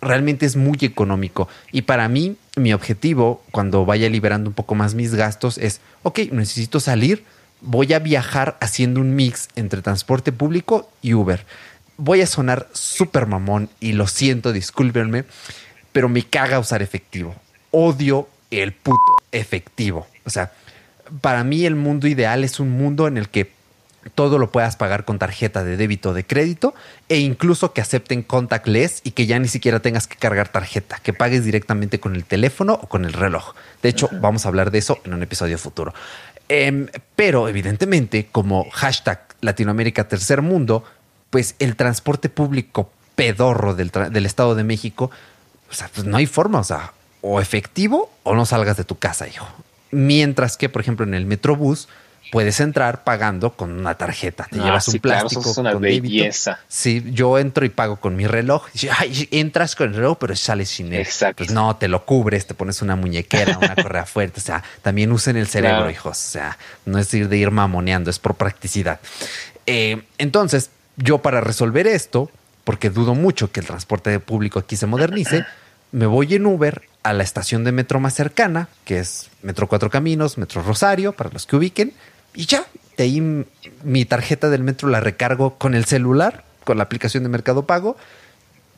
realmente es muy económico. Y para mí, mi objetivo, cuando vaya liberando un poco más mis gastos, es, ok, necesito salir, voy a viajar haciendo un mix entre transporte público y Uber. Voy a sonar súper mamón y lo siento, discúlpenme, pero me caga usar efectivo. Odio el puto efectivo. O sea, para mí el mundo ideal es un mundo en el que todo lo puedas pagar con tarjeta de débito o de crédito e incluso que acepten contactless y que ya ni siquiera tengas que cargar tarjeta, que pagues directamente con el teléfono o con el reloj. De hecho, vamos a hablar de eso en un episodio futuro. Em, pero evidentemente, como hashtag Latinoamérica Tercer Mundo, pues el transporte público pedorro del, del Estado de México o sea, pues no hay forma, o sea, o efectivo o no salgas de tu casa, hijo. Mientras que, por ejemplo, en el Metrobús puedes entrar pagando con una tarjeta. Te ah, llevas un plástico. es una belleza. Sí, yo entro y pago con mi reloj. Ay, entras con el reloj, pero sales sin él. Exacto. Pues no, te lo cubres, te pones una muñequera, una correa fuerte. O sea, también usen el cerebro, hijos. O sea, no es ir de ir mamoneando, es por practicidad. Eh, entonces, yo para resolver esto, porque dudo mucho que el transporte público aquí se modernice, me voy en Uber a la estación de metro más cercana, que es Metro Cuatro Caminos, Metro Rosario, para los que ubiquen, y ya, de ahí mi tarjeta del metro la recargo con el celular, con la aplicación de Mercado Pago,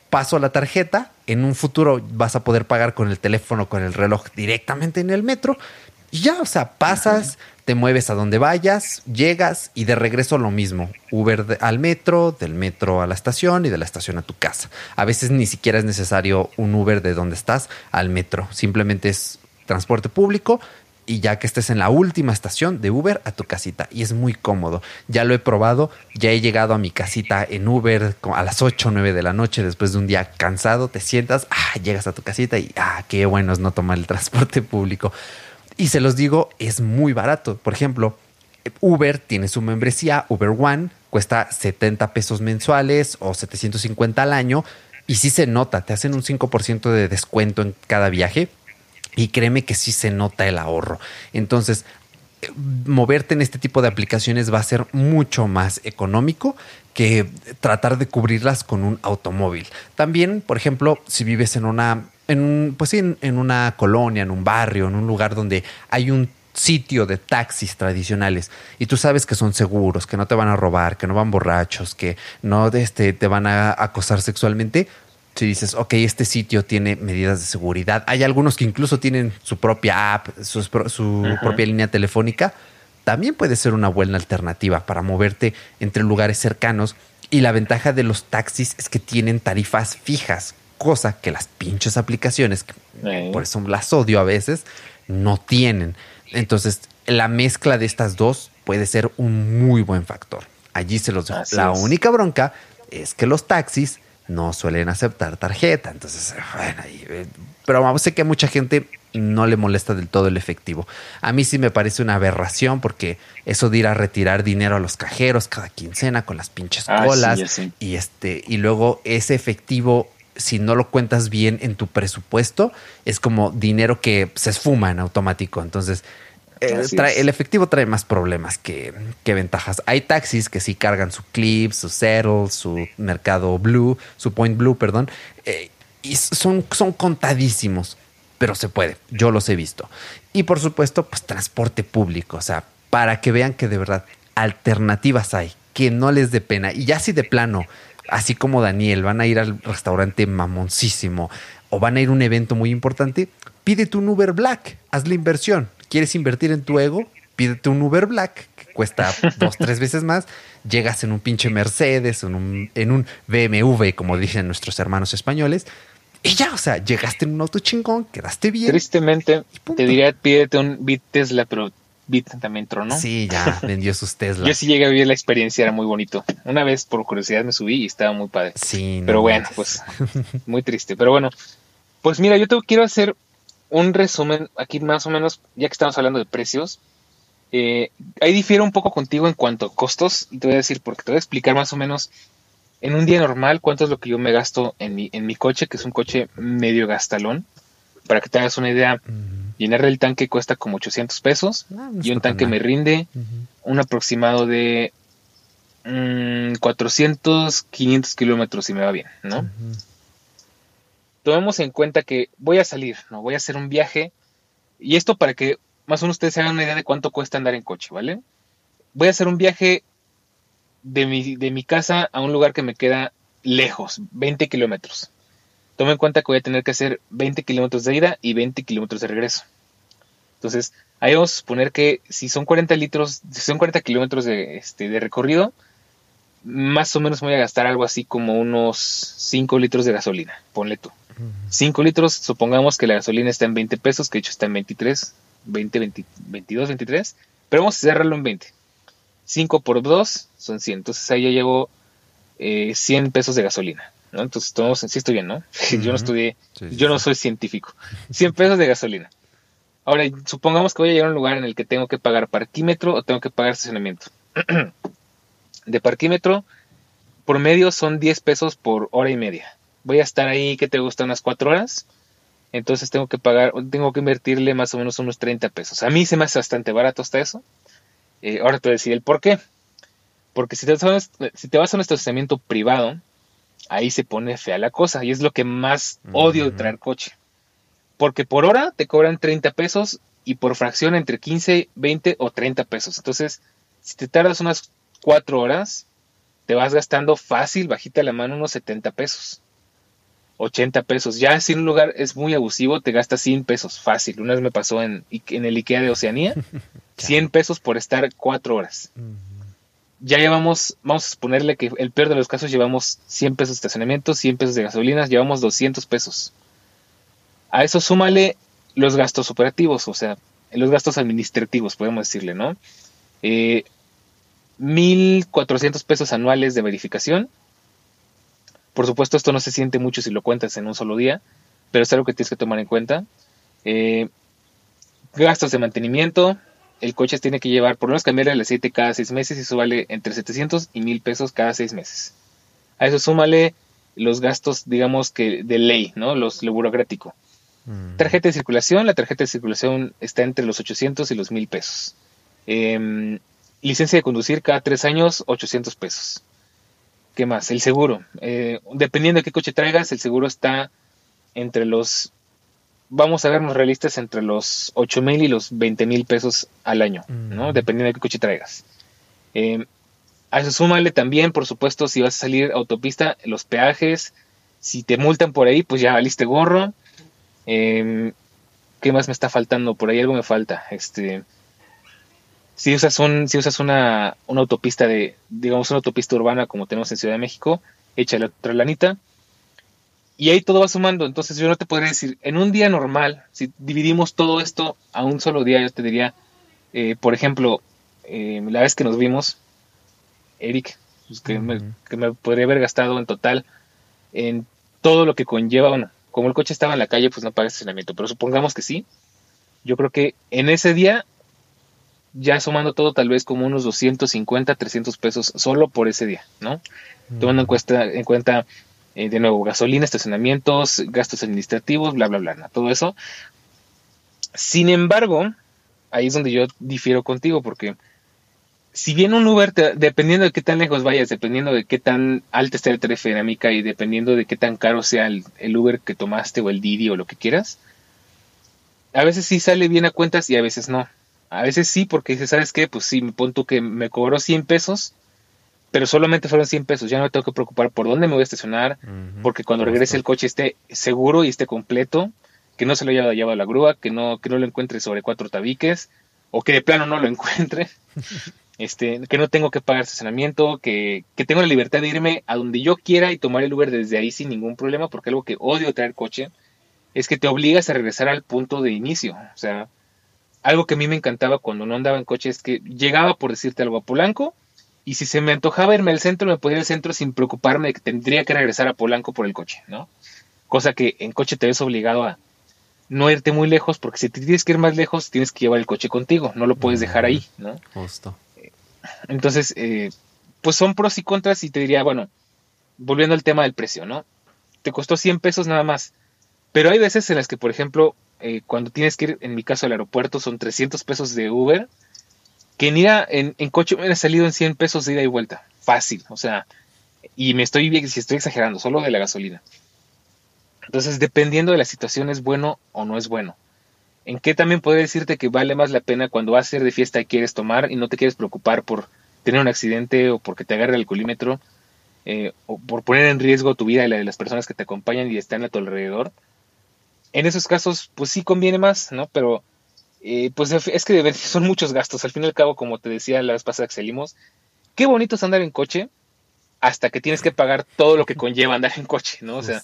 paso la tarjeta, en un futuro vas a poder pagar con el teléfono, con el reloj directamente en el metro, y ya, o sea, pasas, te mueves a donde vayas, llegas y de regreso lo mismo. Uber al metro, del metro a la estación y de la estación a tu casa. A veces ni siquiera es necesario un Uber de donde estás al metro. Simplemente es transporte público y ya que estés en la última estación de Uber a tu casita. Y es muy cómodo. Ya lo he probado. Ya he llegado a mi casita en Uber a las 8 o 9 de la noche después de un día cansado. Te sientas, ah, llegas a tu casita y ah, qué bueno es no tomar el transporte público. Y se los digo, es muy barato. Por ejemplo, Uber tiene su membresía, Uber One, cuesta 70 pesos mensuales o 750 al año. Y sí se nota, te hacen un 5% de descuento en cada viaje. Y créeme que sí se nota el ahorro. Entonces, moverte en este tipo de aplicaciones va a ser mucho más económico que tratar de cubrirlas con un automóvil. También, por ejemplo, si vives en una en, pues en, en una colonia, en un barrio, en un lugar donde hay un sitio de taxis tradicionales. Y tú sabes que son seguros, que no te van a robar, que no van borrachos, que no este, te van a acosar sexualmente, si dices, ok, este sitio tiene medidas de seguridad, hay algunos que incluso tienen su propia app, su, propia línea telefónica, también puede ser una buena alternativa para moverte entre lugares cercanos. Y la ventaja de los taxis es que tienen tarifas fijas, cosa que las pinches aplicaciones, por eso las odio a veces, no tienen. Entonces, la mezcla de estas dos puede ser un muy buen factor. Allí se los dejo. la única bronca es que los taxis no suelen aceptar tarjeta. Entonces, bueno, eh, pero sé que a mucha gente no le molesta del todo el efectivo. A mí sí me parece una aberración porque eso de ir a retirar dinero a los cajeros cada quincena con las pinches ah, colas y este y luego ese efectivo si no lo cuentas bien en tu presupuesto es como dinero que se esfuma en automático. Entonces, eh, el efectivo trae más problemas que, ventajas. Hay taxis que sí cargan su Clip, su Settle, su Mercado Blue, su Point Blue, perdón, eh, y son, son contadísimos, pero se puede. Yo los he visto. Y por supuesto, pues transporte público, o sea, para que vean que de verdad alternativas hay, que no les dé pena. Y ya si de plano, así como Daniel, van a ir al restaurante mamoncísimo o van a ir a un evento muy importante, pídete un Uber Black, haz la inversión quieres invertir en tu ego, pídete un Uber Black que cuesta dos, tres veces más. Llegas en un pinche Mercedes, en un, en un BMW, como dicen nuestros hermanos españoles. Y ya, o sea, llegaste en un auto chingón, quedaste bien. Tristemente, te diría, pídete un Bit Tesla, pero Bit también tronó. Sí, ya vendió sus Tesla. Yo sí llegué a vivir la experiencia, era muy bonito. Una vez, por curiosidad, me subí y estaba muy padre. Sí. Pero bueno, pues, muy triste. Pero bueno, pues mira, yo te quiero hacer un resumen aquí más o menos, ya que estamos hablando de precios. Eh, ahí difiero un poco contigo en cuanto a costos y te voy a decir porque te voy a explicar más o menos en un día normal cuánto es lo que yo me gasto en mi, en mi coche, que es un coche medio gastalón. Para que te hagas una idea, llenar el tanque cuesta como 800 pesos ah, y un tanque me rinde un aproximado de 400, mm, 500 kilómetros si me va bien, ¿no? tomemos en cuenta que voy a salir, ¿no? Voy a hacer un viaje. Y esto para que más o menos ustedes se hagan una idea de cuánto cuesta andar en coche, ¿vale? Voy a hacer un viaje de mi, de mi casa a un lugar que me queda lejos, 20 kilómetros. Tomen en cuenta que voy a tener que hacer 20 kilómetros de ida y 20 kilómetros de regreso. Entonces, ahí vamos a suponer que si son 40 litros, si son 40 kilómetros de, este, de recorrido, más o menos voy a gastar algo así como unos 5 litros de gasolina, ponle tú. 5 litros, supongamos que la gasolina está en 20 pesos, que de hecho está en 23, 20, 22, 23, pero vamos a cerrarlo en 20. 5 por 2 son 100, entonces ahí ya llevo eh, 100 pesos de gasolina, ¿no? Entonces, todos, sí estoy bien, ¿no? yo no estudié, yo no soy científico. 100 pesos de gasolina. Ahora, supongamos que voy a llegar a un lugar en el que tengo que pagar parquímetro o tengo que pagar estacionamiento. de parquímetro, por medio son 10 pesos por hora y media voy a estar ahí, que te gusta? Unas cuatro horas. Entonces tengo que pagar, tengo que invertirle más o menos unos 30 pesos. A mí se me hace bastante barato hasta eso. Eh, ahora te voy a decir el por qué. Porque si te, vas a, si te vas a un estacionamiento privado, ahí se pone fea la cosa. Y es lo que más odio de traer coche. Porque por hora te cobran 30 pesos y por fracción entre 15, 20 o 30 pesos. Entonces, si te tardas unas cuatro horas, te vas gastando fácil, bajita la mano, unos 70 pesos. 80 pesos. Ya si un lugar es muy abusivo, te gastas 100 pesos fácil. Una vez me pasó en, en el IKEA de Oceanía, 100 pesos por estar 4 horas. Ya llevamos, vamos a suponerle que el peor de los casos llevamos 100 pesos de estacionamiento, 100 pesos de gasolina, llevamos 200 pesos. A eso súmale los gastos operativos, o sea, los gastos administrativos, podemos decirle, ¿no? Eh, 1.400 pesos anuales de verificación, por supuesto, esto no se siente mucho si lo cuentas en un solo día, pero es algo que tienes que tomar en cuenta. Eh, gastos de mantenimiento. El coche tiene que llevar, por lo menos cambiar el aceite cada seis meses y eso vale entre 700 y 1000 pesos cada seis meses. A eso súmale los gastos, digamos que de ley, ¿no? Los, lo burocrático. Mm. Tarjeta de circulación, la tarjeta de circulación está entre los 800 y los 1000 pesos. Em, licencia de conducir cada tres años, 800 pesos. ¿Qué más? El seguro. Eh, dependiendo de qué coche traigas, el seguro está entre los, vamos a vernos realistas, entre los 8 mil y los 20 mil pesos al año, ¿no? Dependiendo de qué coche traigas. Eh, a eso súmale también, por supuesto, si vas a salir autopista, los peajes, si te multan por ahí, pues ya valiste gorro. Em, ¿Qué más me está faltando? Por ahí algo me falta. Este, si usas un, si usas una, una autopista de, digamos, una autopista urbana como tenemos en Ciudad de México, échale otra lanita. Y ahí todo va sumando. Entonces yo no te podría decir, en un día normal, si dividimos todo esto a un solo día, yo te diría, eh, por ejemplo, eh, la vez que nos vimos, Eric, pues, que, me, que, me, podría haber gastado en total en todo lo que conlleva, bueno, como el coche estaba en la calle, pues no paga estacionamiento, pero supongamos que sí. Yo creo que en ese día, ya sumando todo, tal vez como unos 250, 300 pesos solo por ese día, ¿no? Tomando en cuenta, en cuenta eh, de nuevo, gasolina, estacionamientos, gastos administrativos, bla, bla, bla, todo eso. Sin embargo, ahí es donde yo difiero contigo, porque si bien un Uber, dependiendo de qué tan lejos vayas, dependiendo de qué tan alta esté la tarifa dinámica y dependiendo de qué tan caro sea el, Uber que tomaste o el Didi o lo que quieras, a veces sí sale bien a cuentas y a veces no. A veces sí, porque dices, ¿sabes qué? Pues sí, me punto que me cobró 100 pesos, pero solamente fueron 100 pesos. Ya no me tengo que preocupar por dónde me voy a estacionar, porque cuando regrese el coche esté seguro y esté completo, que no se lo haya llevado a la grúa, que no, que no lo encuentre sobre cuatro tabiques, o que de plano no lo encuentre. Este, que no tengo que pagar estacionamiento, que, que, tengo la libertad de irme a donde yo quiera y tomar el Uber desde ahí sin ningún problema, porque algo que odio traer coche es que te obligas a regresar al punto de inicio. O sea, algo que a mí me encantaba cuando no andaba en coche es que llegaba, por decirte algo, a Polanco, y si se me antojaba irme al centro, me podía ir al centro sin preocuparme de que tendría que regresar a Polanco por el coche, ¿no? Cosa que en coche te ves obligado a no irte muy lejos, porque si te tienes que ir más lejos, tienes que llevar el coche contigo, no lo puedes dejar ahí, ¿no? Justo. Entonces, eh, pues son pros y contras y te diría, bueno, volviendo al tema del precio, ¿no? Te costó 100 pesos nada más. Pero hay veces en las que, por ejemplo, eh, cuando tienes que ir, en mi caso, al aeropuerto, son 300 pesos de Uber, que en, en, en coche me ha salido en 100 pesos de ida y vuelta. Fácil, o sea, y me estoy, si estoy exagerando, solo de la gasolina. Entonces, dependiendo de la situación, es bueno o no es bueno. ¿En qué también podría decirte que vale más la pena cuando vas a ser de fiesta y quieres tomar y no te quieres preocupar por tener un accidente o porque te agarre el alcoholímetro eh, o por poner en riesgo tu vida y la de las personas que te acompañan y están a tu alrededor? En esos casos, pues sí conviene más, ¿no? Pero eh, pues es que son muchos gastos. Al fin y al cabo, como te decía la vez pasada que salimos, qué bonito es andar en coche hasta que tienes que pagar todo lo que conlleva andar en coche, ¿no? O sea,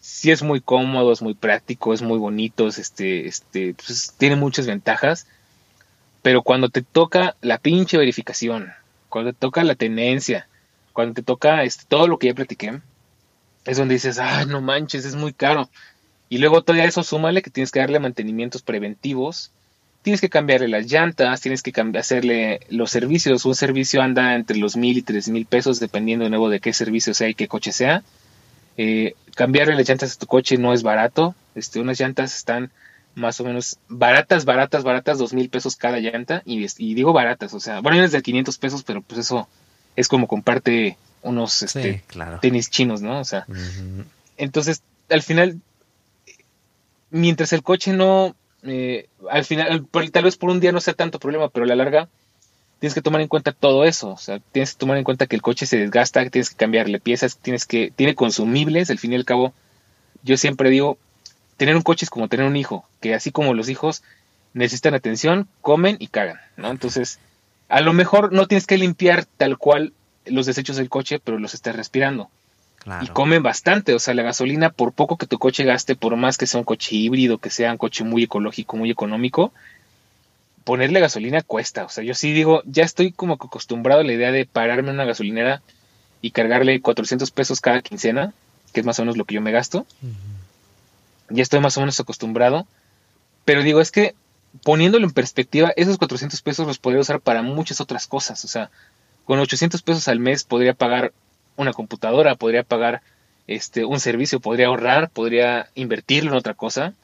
sí es muy cómodo, es muy práctico, es muy bonito, este, este, pues, tiene muchas ventajas, pero cuando te toca la pinche verificación, cuando te toca la tenencia, cuando te toca este, todo lo que ya platiqué, es donde dices, ah, no manches, es muy caro. Y luego todavía eso súmale que tienes que darle mantenimientos preventivos, tienes que cambiarle las llantas, tienes que hacerle los servicios. Un servicio anda entre los mil y tres mil pesos, dependiendo de nuevo de qué servicio sea y qué coche sea. Eh, cambiarle las llantas a tu coche no es barato. Este, unas llantas están más o menos baratas, baratas, baratas, dos mil pesos cada llanta. Y, digo baratas, o sea, bueno, hay unas de 500 pesos, pero pues eso es como comparte unos este, tenis chinos, ¿no? O sea, entonces al final, mientras el coche no, eh, al final, tal vez por un día no sea tanto problema, pero a la larga tienes que tomar en cuenta todo eso. O sea, tienes que tomar en cuenta que el coche se desgasta, tienes que cambiarle piezas, tienes que, tiene consumibles, al fin y al cabo, yo siempre digo, tener un coche es como tener un hijo, que así como los hijos necesitan atención, comen y cagan, ¿no? Entonces, a lo mejor no tienes que limpiar tal cual los desechos del coche, pero los estás respirando. Y comen bastante, o sea, la gasolina, por poco que tu coche gaste, por más que sea un coche híbrido, que sea un coche muy ecológico, muy económico, ponerle gasolina cuesta. O sea, yo sí digo, ya estoy como acostumbrado a la idea de pararme en una gasolinera y cargarle 400 pesos cada quincena, que es más o menos lo que yo me gasto. Ya estoy más o menos acostumbrado. Pero digo, es que poniéndolo en perspectiva, esos 400 pesos los podría usar para muchas otras cosas. O sea, con 800 pesos al mes podría pagar una computadora, podría pagar este, un servicio, podría ahorrar, podría invertirlo en otra cosa.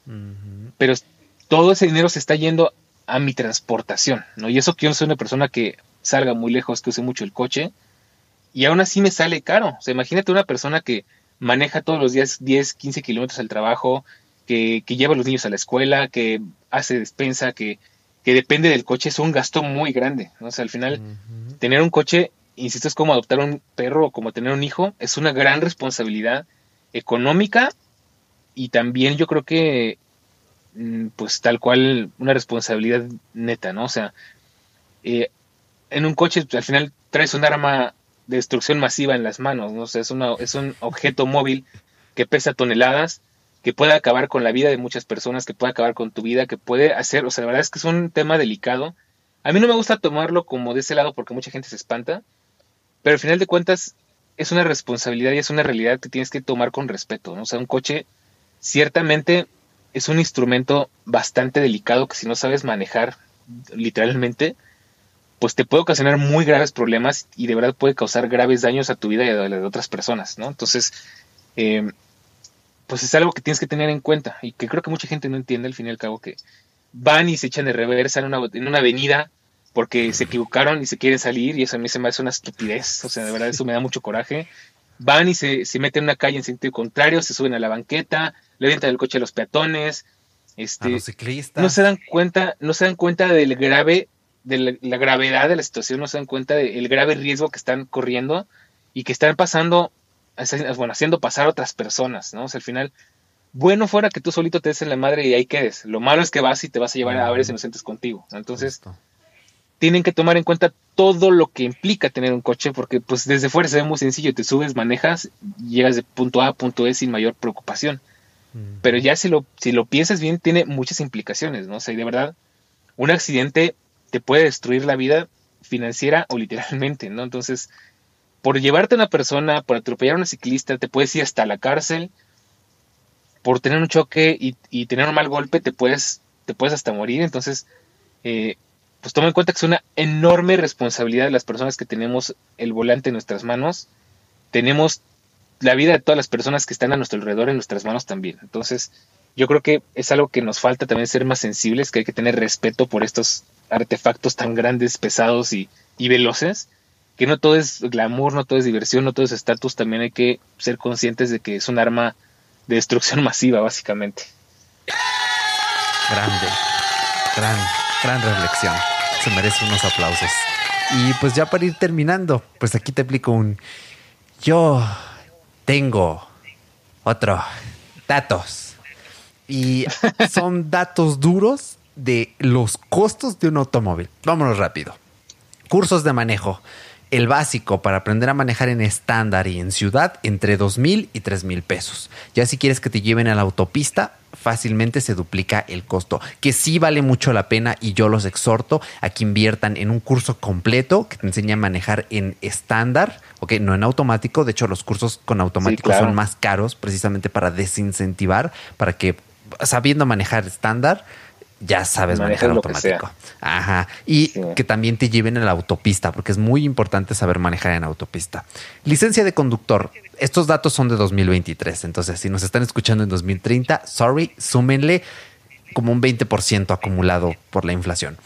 Pero todo ese dinero se está yendo a mi transportación, ¿no? Y eso que yo soy una persona que salga muy lejos, que use mucho el coche, y aún así me sale caro. O sea, imagínate una persona que maneja todos los días 10, 15 kilómetros al trabajo, que, lleva a los niños a la escuela, que hace despensa, que, que depende del coche, es un gasto muy grande. ¿no? O sea, al final, tener un coche, insisto, es como adoptar un perro o como tener un hijo, es una gran responsabilidad económica y también yo creo que, mm, pues tal cual, una responsabilidad neta, ¿no? O sea, eh, en un coche al final traes un arma de destrucción masiva en las manos, ¿no? O sea, es, una, es un objeto móvil que pesa toneladas, que puede acabar con la vida de muchas personas, que puede acabar con tu vida, que puede hacer, o sea, la verdad es que es un tema delicado. A mí no me gusta tomarlo como de ese lado porque mucha gente se espanta, pero al final de cuentas es una responsabilidad y es una realidad que tienes que tomar con respeto, ¿no? O sea, un coche ciertamente es un instrumento bastante delicado que si no sabes manejar literalmente, pues te puede ocasionar muy graves problemas y de verdad puede causar graves daños a tu vida y a la de otras personas, ¿no? Entonces, eh, pues es algo que tienes que tener en cuenta y que creo que mucha gente no entiende al fin y al cabo que van y se echan de reversa en una, en una avenida porque se equivocaron y se quieren salir y eso a mí se me hace una estupidez, o sea, de verdad eso me da mucho coraje. Van y se, se meten en una calle en sentido contrario, se suben a la banqueta, le avientan el coche a los peatones, este, a los ciclistas. No se dan cuenta, no se dan cuenta del grave de la, gravedad de la situación, no se dan cuenta del grave riesgo que están corriendo y que están pasando, bueno, haciendo pasar a otras personas, ¿no? O sea, al final, bueno fuera que tú solito te des en la madre y ahí quedes. Lo malo es que vas y te vas a llevar a varios inocentes contigo. Entonces, tienen que tomar en cuenta todo lo que implica tener un coche, porque pues desde fuera se ve muy sencillo, te subes, manejas, llegas de punto A a punto E sin mayor preocupación. Pero ya si lo, si lo piensas bien, tiene muchas implicaciones, ¿no? O sea, y de verdad, un accidente te puede destruir la vida financiera o literalmente, ¿no? Entonces, por llevarte a una persona, por atropellar a una ciclista, te puedes ir hasta la cárcel. Por tener un choque y, tener un mal golpe, te puedes, te puedes hasta morir. Entonces, eh, pues toma en cuenta que es una enorme responsabilidad de las personas que tenemos el volante en nuestras manos. Tenemos la vida de todas las personas que están a nuestro alrededor en nuestras manos también. Entonces, yo creo que es algo que nos falta también ser más sensibles, que hay que tener respeto por estos artefactos tan grandes, pesados y, veloces, que no todo es glamour, no todo es diversión, no todo es estatus, también hay que ser conscientes de que es un arma de destrucción masiva, básicamente. Grande, gran, gran reflexión. Se merece unos aplausos. Y pues ya para ir terminando, pues aquí te aplico un... Yo tengo otro datos y son datos duros de los costos de un automóvil. Vámonos rápido. Cursos de manejo. El básico para aprender a manejar en estándar y en ciudad entre dos mil y tres mil pesos. Ya si quieres que te lleven a la autopista, fácilmente se duplica el costo, que sí vale mucho la pena y yo los exhorto a que inviertan en un curso completo que te enseña a manejar en estándar, ok, no en automático, de hecho los cursos con automático son más caros precisamente para desincentivar, para que sabiendo manejar estándar, ya sabes manejar, automático. Ajá. Y que también te lleven en la autopista, porque es muy importante saber manejar en autopista. Licencia de conductor. Estos datos son de 2023. Entonces, si nos están escuchando en 2030, sorry, súmenle como un 20% acumulado por la inflación.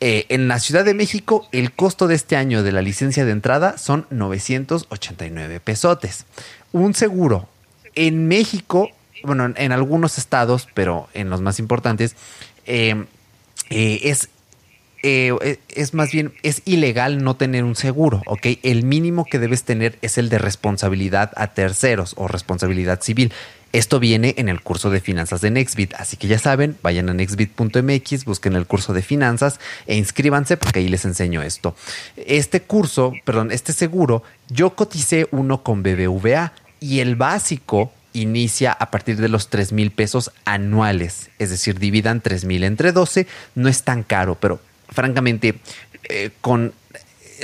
Eh, en la Ciudad de México, el costo de este año de la licencia de entrada son 989 pesotes. Un seguro en México bueno, en algunos estados, pero en los más importantes, eh, eh, es, eh, es más bien, es ilegal no tener un seguro, ¿ok? El mínimo que debes tener es el de responsabilidad a terceros o responsabilidad civil. Esto viene en el curso de finanzas de Nextbit, así que ya saben, vayan a nextbit.mx, busquen el curso de finanzas e inscríbanse porque ahí les enseño esto. Este curso, perdón, este seguro, yo coticé uno con BBVA y el básico inicia a partir de los 3 mil pesos anuales, es decir, dividan 3 mil entre 12, no es tan caro, pero francamente, eh, con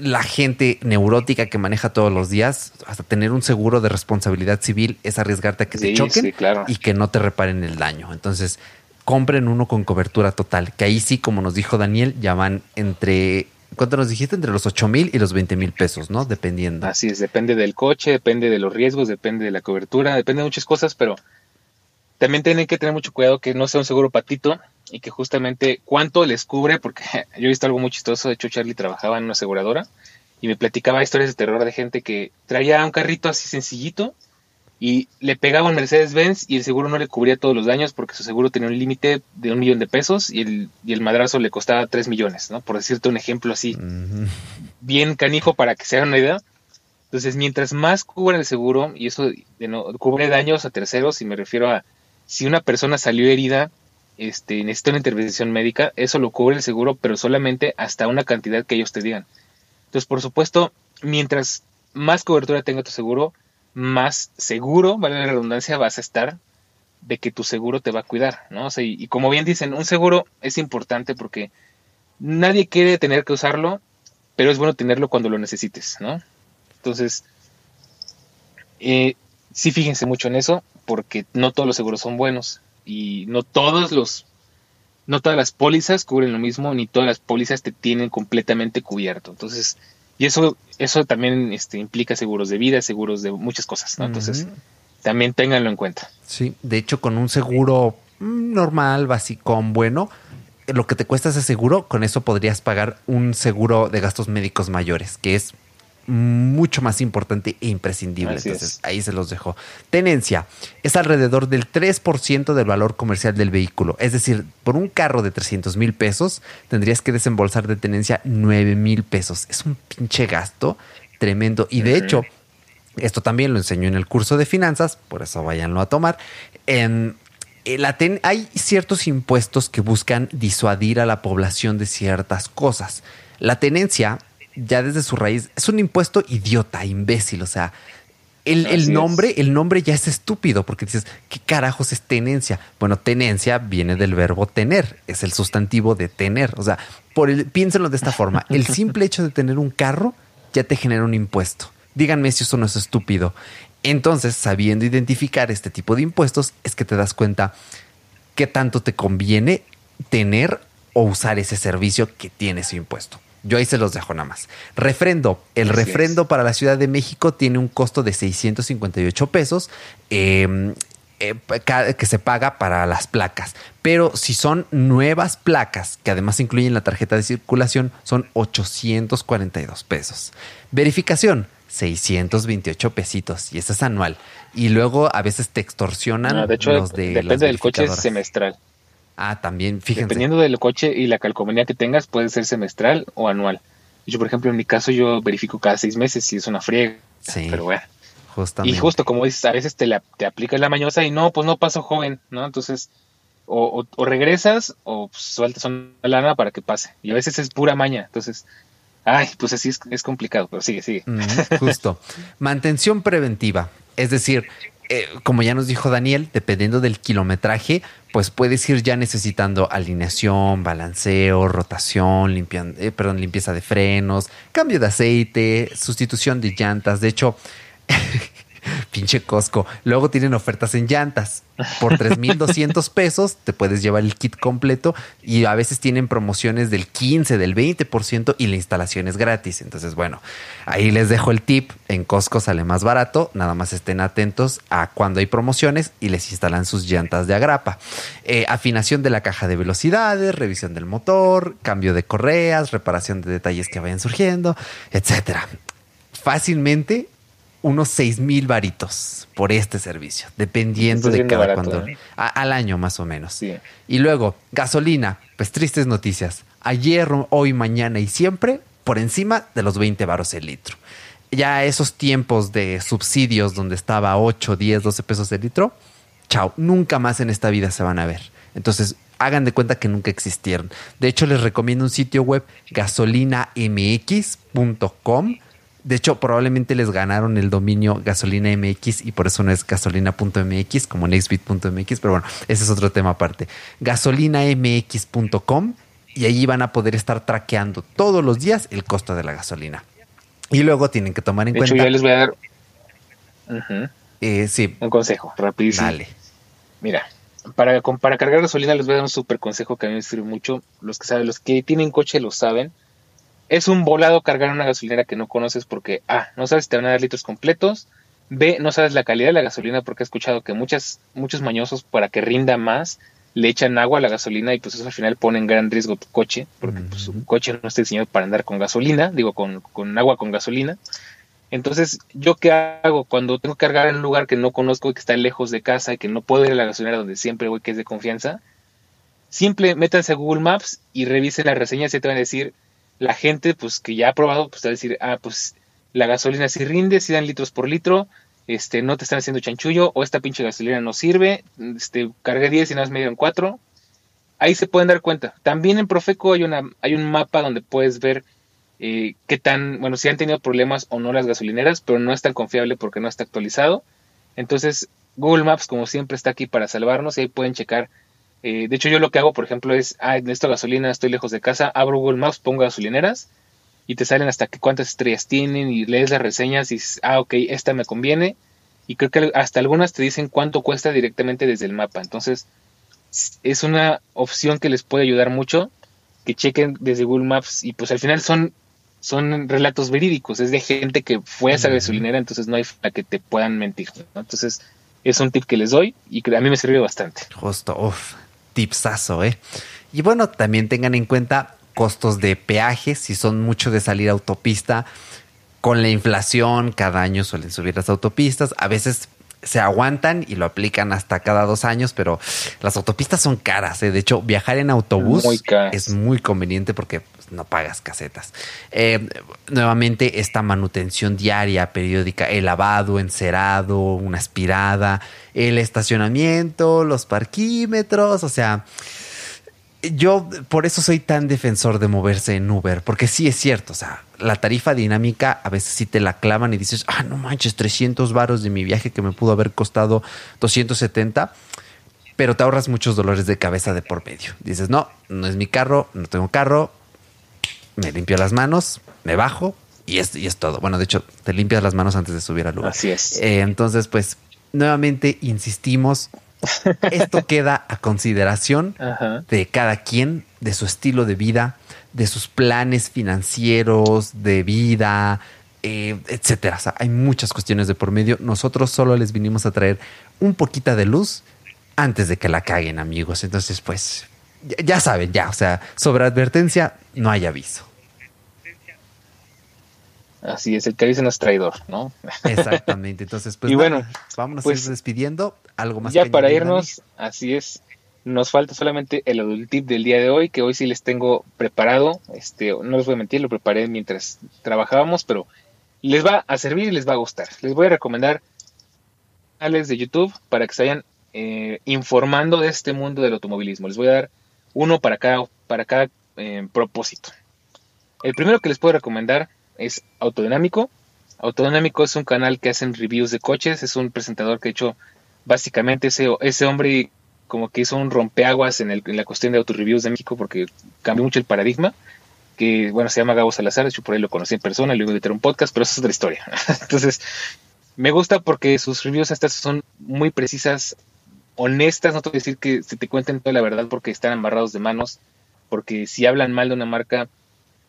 la gente neurótica que maneja todos los días, hasta tener un seguro de responsabilidad civil es arriesgarte a que te choquen y que no te reparen el daño. Entonces, compren uno con cobertura total, que ahí sí, como nos dijo Daniel, ya van entre ¿Cuánto nos dijiste? Entre los 8 mil y los 20 mil pesos, ¿no? Dependiendo. Así es, depende del coche, depende de los riesgos, depende de la cobertura, depende de muchas cosas, pero también tienen que tener mucho cuidado que no sea un seguro patito y que justamente cuánto les cubre, porque yo he visto algo muy chistoso, de hecho Charlie trabajaba en una aseguradora y me platicaba historias de terror de gente que traía un carrito así sencillito y le pegaba un Mercedes-Benz y el seguro no le cubría todos los daños porque su seguro tenía un límite de un millón de pesos y el, y el madrazo le costaba tres millones, ¿no? Por decirte un ejemplo así, bien canijo para que se hagan una idea. Entonces, mientras más cubre el seguro, y eso no, cubre daños a terceros, y me refiero a si una persona salió herida, este, necesita una intervención médica, eso lo cubre el seguro, pero solamente hasta una cantidad que ellos te digan. Entonces, por supuesto, mientras más cobertura tenga tu seguro, más seguro, vale la redundancia, vas a estar de que tu seguro te va a cuidar, ¿no? Sea, y, como bien dicen, un seguro es importante porque nadie quiere tener que usarlo, pero es bueno tenerlo cuando lo necesites, ¿no? Entonces, eh, sí fíjense mucho en eso, porque no todos los seguros son buenos y no todos los, no todas las pólizas cubren lo mismo, ni todas las pólizas te tienen completamente cubierto. Entonces, y eso, eso también este, implica seguros de vida, seguros de muchas cosas, ¿no? Entonces, también ténganlo en cuenta. Sí, de hecho, con un seguro normal, básico, bueno, lo que te cuesta ese seguro, con eso podrías pagar un seguro de gastos médicos mayores, que es mucho más importante e imprescindible. Entonces, ahí se los dejo. Tenencia es alrededor del 3% del valor comercial del vehículo. Es decir, por un carro de 300 mil pesos tendrías que desembolsar de tenencia 9 mil pesos. Es un pinche gasto tremendo. Y de hecho, esto también lo enseñó en el curso de finanzas, por eso váyanlo a tomar. En, eh, hay ciertos impuestos que buscan disuadir a la población de ciertas cosas. La tenencia ya desde su raíz es un impuesto idiota, imbécil. O sea, el, nombre, el nombre ya es estúpido porque dices, ¿qué carajos es tenencia? Bueno, tenencia viene del verbo tener, es el sustantivo de tener. O sea, por el, piénsenlo de esta forma: el simple hecho de tener un carro ya te genera un impuesto. Díganme si eso no es estúpido. Entonces, sabiendo identificar este tipo de impuestos, es que te das cuenta qué tanto te conviene tener o usar ese servicio que tiene ese impuesto. Yo ahí se los dejo nada más. Refrendo. El refrendo para la Ciudad de México tiene un costo de 658 pesos. Em, eh, que se paga para las placas. Pero si son nuevas placas, que además incluyen la tarjeta de circulación, son 842 pesos. Verificación, 628 pesitos. Y eso es anual. Y luego a veces te extorsionan de hecho, los de. Depende del coche semestral. Ah, también, fíjense. Dependiendo del coche y la calcomanía que tengas, puede ser semestral o anual. Yo, por ejemplo, en mi caso, yo verifico cada seis meses si es una friega. Sí. Pero bueno. Justamente. Y justo como dices, a veces te, la, te aplicas la mañosa y no, pues no paso joven, ¿no? Entonces, o, regresas o pues, sueltas una lana para que pase. Y a veces es pura maña. Entonces, ay, pues así es, es complicado, pero sigue, sigue. justo. Mantención preventiva. Es decir, eh, como ya nos dijo Daniel, dependiendo del kilometraje, pues puedes ir ya necesitando alineación, balanceo, rotación, eh, perdón, limpieza de frenos, cambio de aceite, sustitución de llantas. De hecho, Pinche Costco. Luego tienen ofertas en llantas. Por 3,200 pesos te puedes llevar el kit completo y a veces tienen promociones del 15, del 20% y la instalación es gratis. Entonces, bueno, ahí les dejo el tip. En Costco sale más barato. Nada más estén atentos a cuando hay promociones y les instalan sus llantas de agrapa. Eh, afinación de la caja de velocidades, revisión del motor, cambio de correas, reparación de detalles que vayan surgiendo, etcétera. Fácilmente unos seis mil varitos por este servicio, dependiendo de cada cuando. ¿eh? al año más o menos. Y luego, gasolina, pues tristes noticias. Ayer, hoy, mañana y siempre por encima de los 20 varos el litro. Ya esos tiempos de subsidios donde estaba 8, 10, 12 pesos el litro, chao, nunca más en esta vida se van a ver. Entonces, hagan de cuenta que nunca existieron. De hecho, les recomiendo un sitio web gasolinamx.com de hecho, probablemente les ganaron el dominio gasolina MX y por eso no es gasolina.mx como nextbit.mx, pero bueno, ese es otro tema aparte. Gasolinamx.com y allí van a poder estar traqueando todos los días el costo de la gasolina. Y luego tienen que tomar en cuenta. Hecho, yo les voy a dar eh, sí. un consejo rapidísimo. Dale. Mira, para, para cargar gasolina les voy a dar un super consejo que a mí me sirve mucho. Los que saben, los que tienen coche lo saben es un volado cargar una gasolinera que no conoces porque A, no sabes si te van a dar litros completos, B, no sabes la calidad de la gasolina porque he escuchado que muchas, muchos mañosos para que rinda más le echan agua a la gasolina y pues eso al final pone en gran riesgo tu coche, porque pues, coche no está diseñado para andar con gasolina, digo con, con agua con gasolina. Entonces, ¿yo qué hago cuando tengo que cargar en un lugar que no conozco y que está lejos de casa y que no puedo ir a la gasolinera donde siempre voy, que es de confianza? Simple, métanse a Google Maps y revisen las reseñas y te van a decir, la gente pues que ya ha probado, pues te va a decir, ah, pues la gasolina sí rinde, sí dan litros por litro, este, no te están haciendo chanchullo, o esta pinche gasolina no sirve, este, cargué 10 y nada más me dieron 4. Ahí se pueden dar cuenta. También en Profeco hay, una, hay un mapa donde puedes ver eh, qué tan, bueno, si han tenido problemas o no las gasolineras, pero no es tan confiable porque no está actualizado. Entonces, Google Maps, como siempre, está aquí para salvarnos y ahí pueden checar. Eh, de hecho, yo lo que hago, por ejemplo, es, ah, necesito gasolina, estoy lejos de casa, abro Google Maps, pongo gasolineras y te salen hasta que cuántas estrellas tienen y lees las reseñas y dices, ah, ok, esta me conviene. Y creo que hasta algunas te dicen cuánto cuesta directamente desde el mapa. Entonces, es una opción que les puede ayudar mucho, que chequen desde Google Maps y pues al final son son relatos verídicos, es de gente que fue a esa gasolinera, entonces no hay para que te puedan mentir. Entonces, es un tip que les doy y que a mí me sirve bastante. Justo, uff, tipsazo, ¿eh? Y bueno, también tengan en cuenta costos de peaje, si son mucho de salir a autopista. Con la inflación, cada año suelen subir las autopistas. A veces se aguantan y lo aplican hasta cada dos años, pero las autopistas son caras. ¿eh? De hecho, viajar en autobús es muy conveniente porque no pagas casetas. Eh, nuevamente, esta manutención diaria, periódica, el lavado, encerado, una aspirada, el estacionamiento, los parquímetros, o sea, yo por eso soy tan defensor de moverse en Uber, porque sí es cierto, o sea, la tarifa dinámica a veces sí te la clavan y dices, ah, no manches, 300 varos de mi viaje que me pudo haber costado 270, pero te ahorras muchos dolores de cabeza de por medio. Dices, no, no es mi carro, no tengo carro, me limpio las manos, me bajo y es, y es todo. Bueno, de hecho, te limpias las manos antes de subir al Uber. Así es. Eh, entonces, pues, nuevamente insistimos, esto queda a consideración de cada quien, de su estilo de vida, de sus planes financieros, de vida, eh, etcétera. hay muchas cuestiones de por medio. Nosotros solo les vinimos a traer un poquito de luz antes de que la caguen, amigos. Entonces, pues, ya, saben, ya, o sea, sobre advertencia no hay aviso. Así es, el que no es traidor, ¿no? Exactamente. Entonces, pues, y bueno, vámonos pues, despidiendo. Algo más. Ya para irnos, así es. Nos falta solamente el adult tip del día de hoy, que hoy sí les tengo preparado. Este, no les voy a mentir, lo preparé mientras trabajábamos, pero les va a servir y les va a gustar. Les voy a recomendar canales de YouTube para que se vayan eh, informando de este mundo del automovilismo. Les voy a dar uno para cada, para cada eh, propósito. El primero que les puedo recomendar es Autodinámico. Autodinámico es un canal que hacen reviews de coches, es un presentador que ha hecho básicamente ese, ese hombre como que hizo un rompeaguas en, el, la cuestión de autoreviews de México porque cambió mucho el paradigma que bueno se llama Gabo Salazar, de por ahí lo conocí en persona, luego de un podcast, pero eso es otra historia. Entonces, me gusta porque sus reviews estas son muy precisas, honestas, no te decir que se te cuenten toda la verdad porque están amarrados de manos, porque si hablan mal de una marca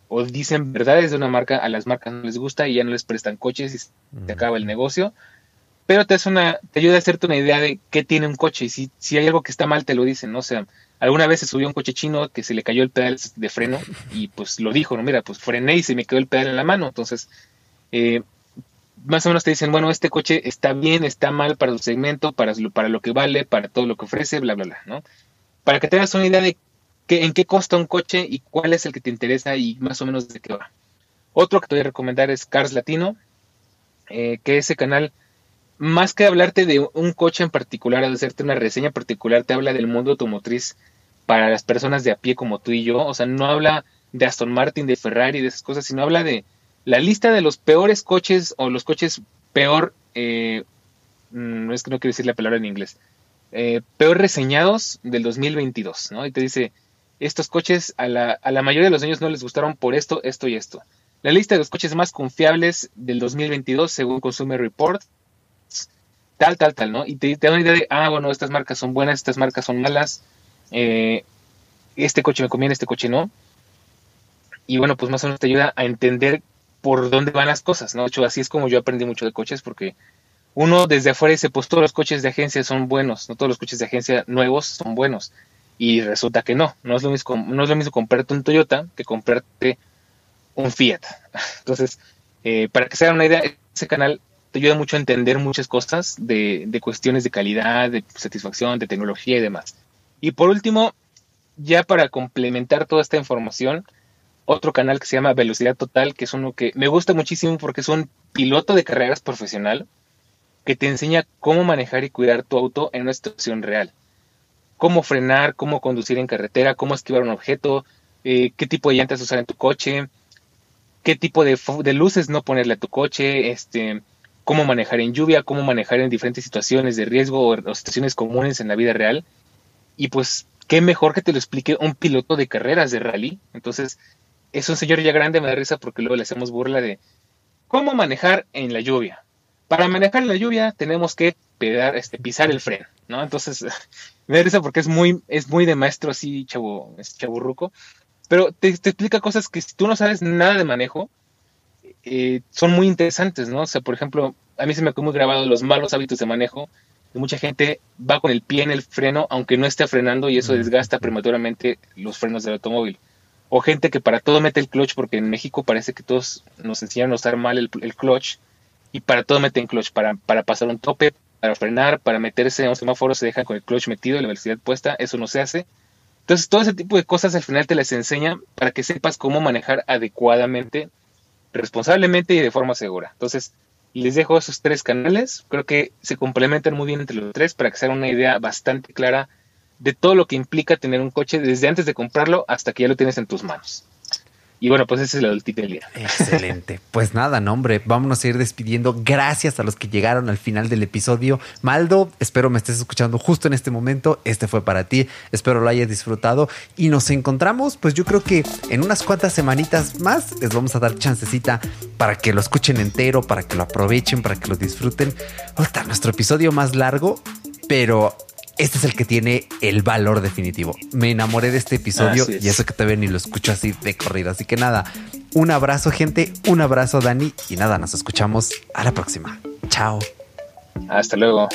o dicen verdades de una marca, a las marcas no les gusta y ya no les prestan coches y se acaba el negocio pero te, una, te ayuda a hacerte una idea de qué tiene un coche y si, si hay algo que está mal te lo dicen, ¿no? O sea, alguna vez se subió un coche chino que se le cayó el pedal de freno y pues lo dijo, ¿no? Mira, pues frené y se me quedó el pedal en la mano, entonces eh, más o menos te dicen, bueno, este coche está bien, está mal para su segmento, para, para lo que vale, para todo lo que ofrece, bla, bla, bla, ¿no? Para que tengas una idea de en qué costa un coche y cuál es el que te interesa y más o menos de qué va. Otro que te voy a recomendar es Cars Latino, eh, que ese canal más que hablarte de un coche en particular, de hacerte una reseña particular, te habla del mundo automotriz para las personas de a pie como tú y yo. O sea, no habla de Aston Martin, de Ferrari, de esas cosas, sino habla de la lista de los peores coches o los coches peor, eh, mm, no es que no quiero decir la palabra en inglés, eh, peor reseñados del 2022, ¿no? Y te dice, estos coches a la, mayoría de los años no les gustaron por esto, esto y esto. La lista de los coches más confiables del 2022 según Consumer Report tal, tal, tal, ¿no? Y te, da una idea de, ah, bueno, estas marcas son buenas, estas marcas son malas, eh, este coche me conviene, este coche no. Y bueno, pues más o menos te ayuda a entender por dónde van las cosas, ¿no? De hecho, así es como yo aprendí mucho de coches, porque uno desde afuera dice, pues todos los coches de agencia son buenos, no todos los coches de agencia nuevos son buenos. Y resulta que no, no es lo mismo, no es lo mismo comprarte un Toyota que comprarte un Fiat. Entonces, eh, para que se hagan una idea, ese canal te ayuda mucho a entender muchas cosas de, de cuestiones de calidad, de satisfacción, de tecnología y demás. Y por último, ya para complementar toda esta información, otro canal que se llama Velocidad Total, que es uno que me gusta muchísimo porque es un piloto de carreras profesional que te enseña cómo manejar y cuidar tu auto en una situación real. Cómo frenar, cómo conducir en carretera, cómo esquivar un objeto, eh, qué tipo de llantas usar en tu coche, qué tipo de, luces no ponerle a tu coche, este, cómo manejar en lluvia, cómo manejar en diferentes situaciones de riesgo o situaciones comunes en la vida real. Y pues qué mejor que te lo explique un piloto de carreras de rally. Entonces, es un señor ya grande, me da risa porque luego le hacemos burla de cómo manejar en la lluvia. Para manejar en la lluvia tenemos que este, pisar el freno, ¿no? Entonces, me da risa porque es muy, es muy de maestro así, chavo, es chaburruco. Pero te, explica cosas que si tú no sabes nada de manejo, eh, son muy interesantes, ¿no? O sea, por ejemplo, a mí se me ha muy grabado los malos hábitos de manejo mucha gente va con el pie en el freno aunque no esté frenando y eso desgasta prematuramente los frenos del automóvil. O gente que para todo mete el clutch porque en México parece que todos nos enseñan a usar mal el, clutch y para todo meten clutch, para, para pasar un tope, para frenar, para meterse en un semáforo se dejan con el clutch metido, la velocidad puesta, eso no se hace. Entonces todo ese tipo de cosas al final te las enseña para que sepas cómo manejar adecuadamente, responsablemente y de forma segura. Entonces, les dejo esos tres canales. Creo que se complementan muy bien entre los tres para que se haga una idea bastante clara de todo lo que implica tener un coche desde antes de comprarlo hasta que ya lo tienes en tus manos. Y bueno, pues ese es el tip del día. Excelente. Pues nada, no, hombre, vámonos a ir despidiendo. Gracias a los que llegaron al final del episodio. Maldo, espero me estés escuchando justo en este momento. Este fue para ti. Espero lo hayas disfrutado. Y nos encontramos, pues yo creo que en unas cuantas semanitas más les vamos a dar chancecita para que lo escuchen entero, para que lo aprovechen, para que lo disfruten. Ahorita nuestro episodio más largo, pero este es el que tiene el valor definitivo. Me enamoré de este episodio y eso que todavía ni lo escucho así de corrido. Así que nada, un abrazo gente, un abrazo Dani y nada, nos escuchamos a la próxima. Chao. Hasta luego.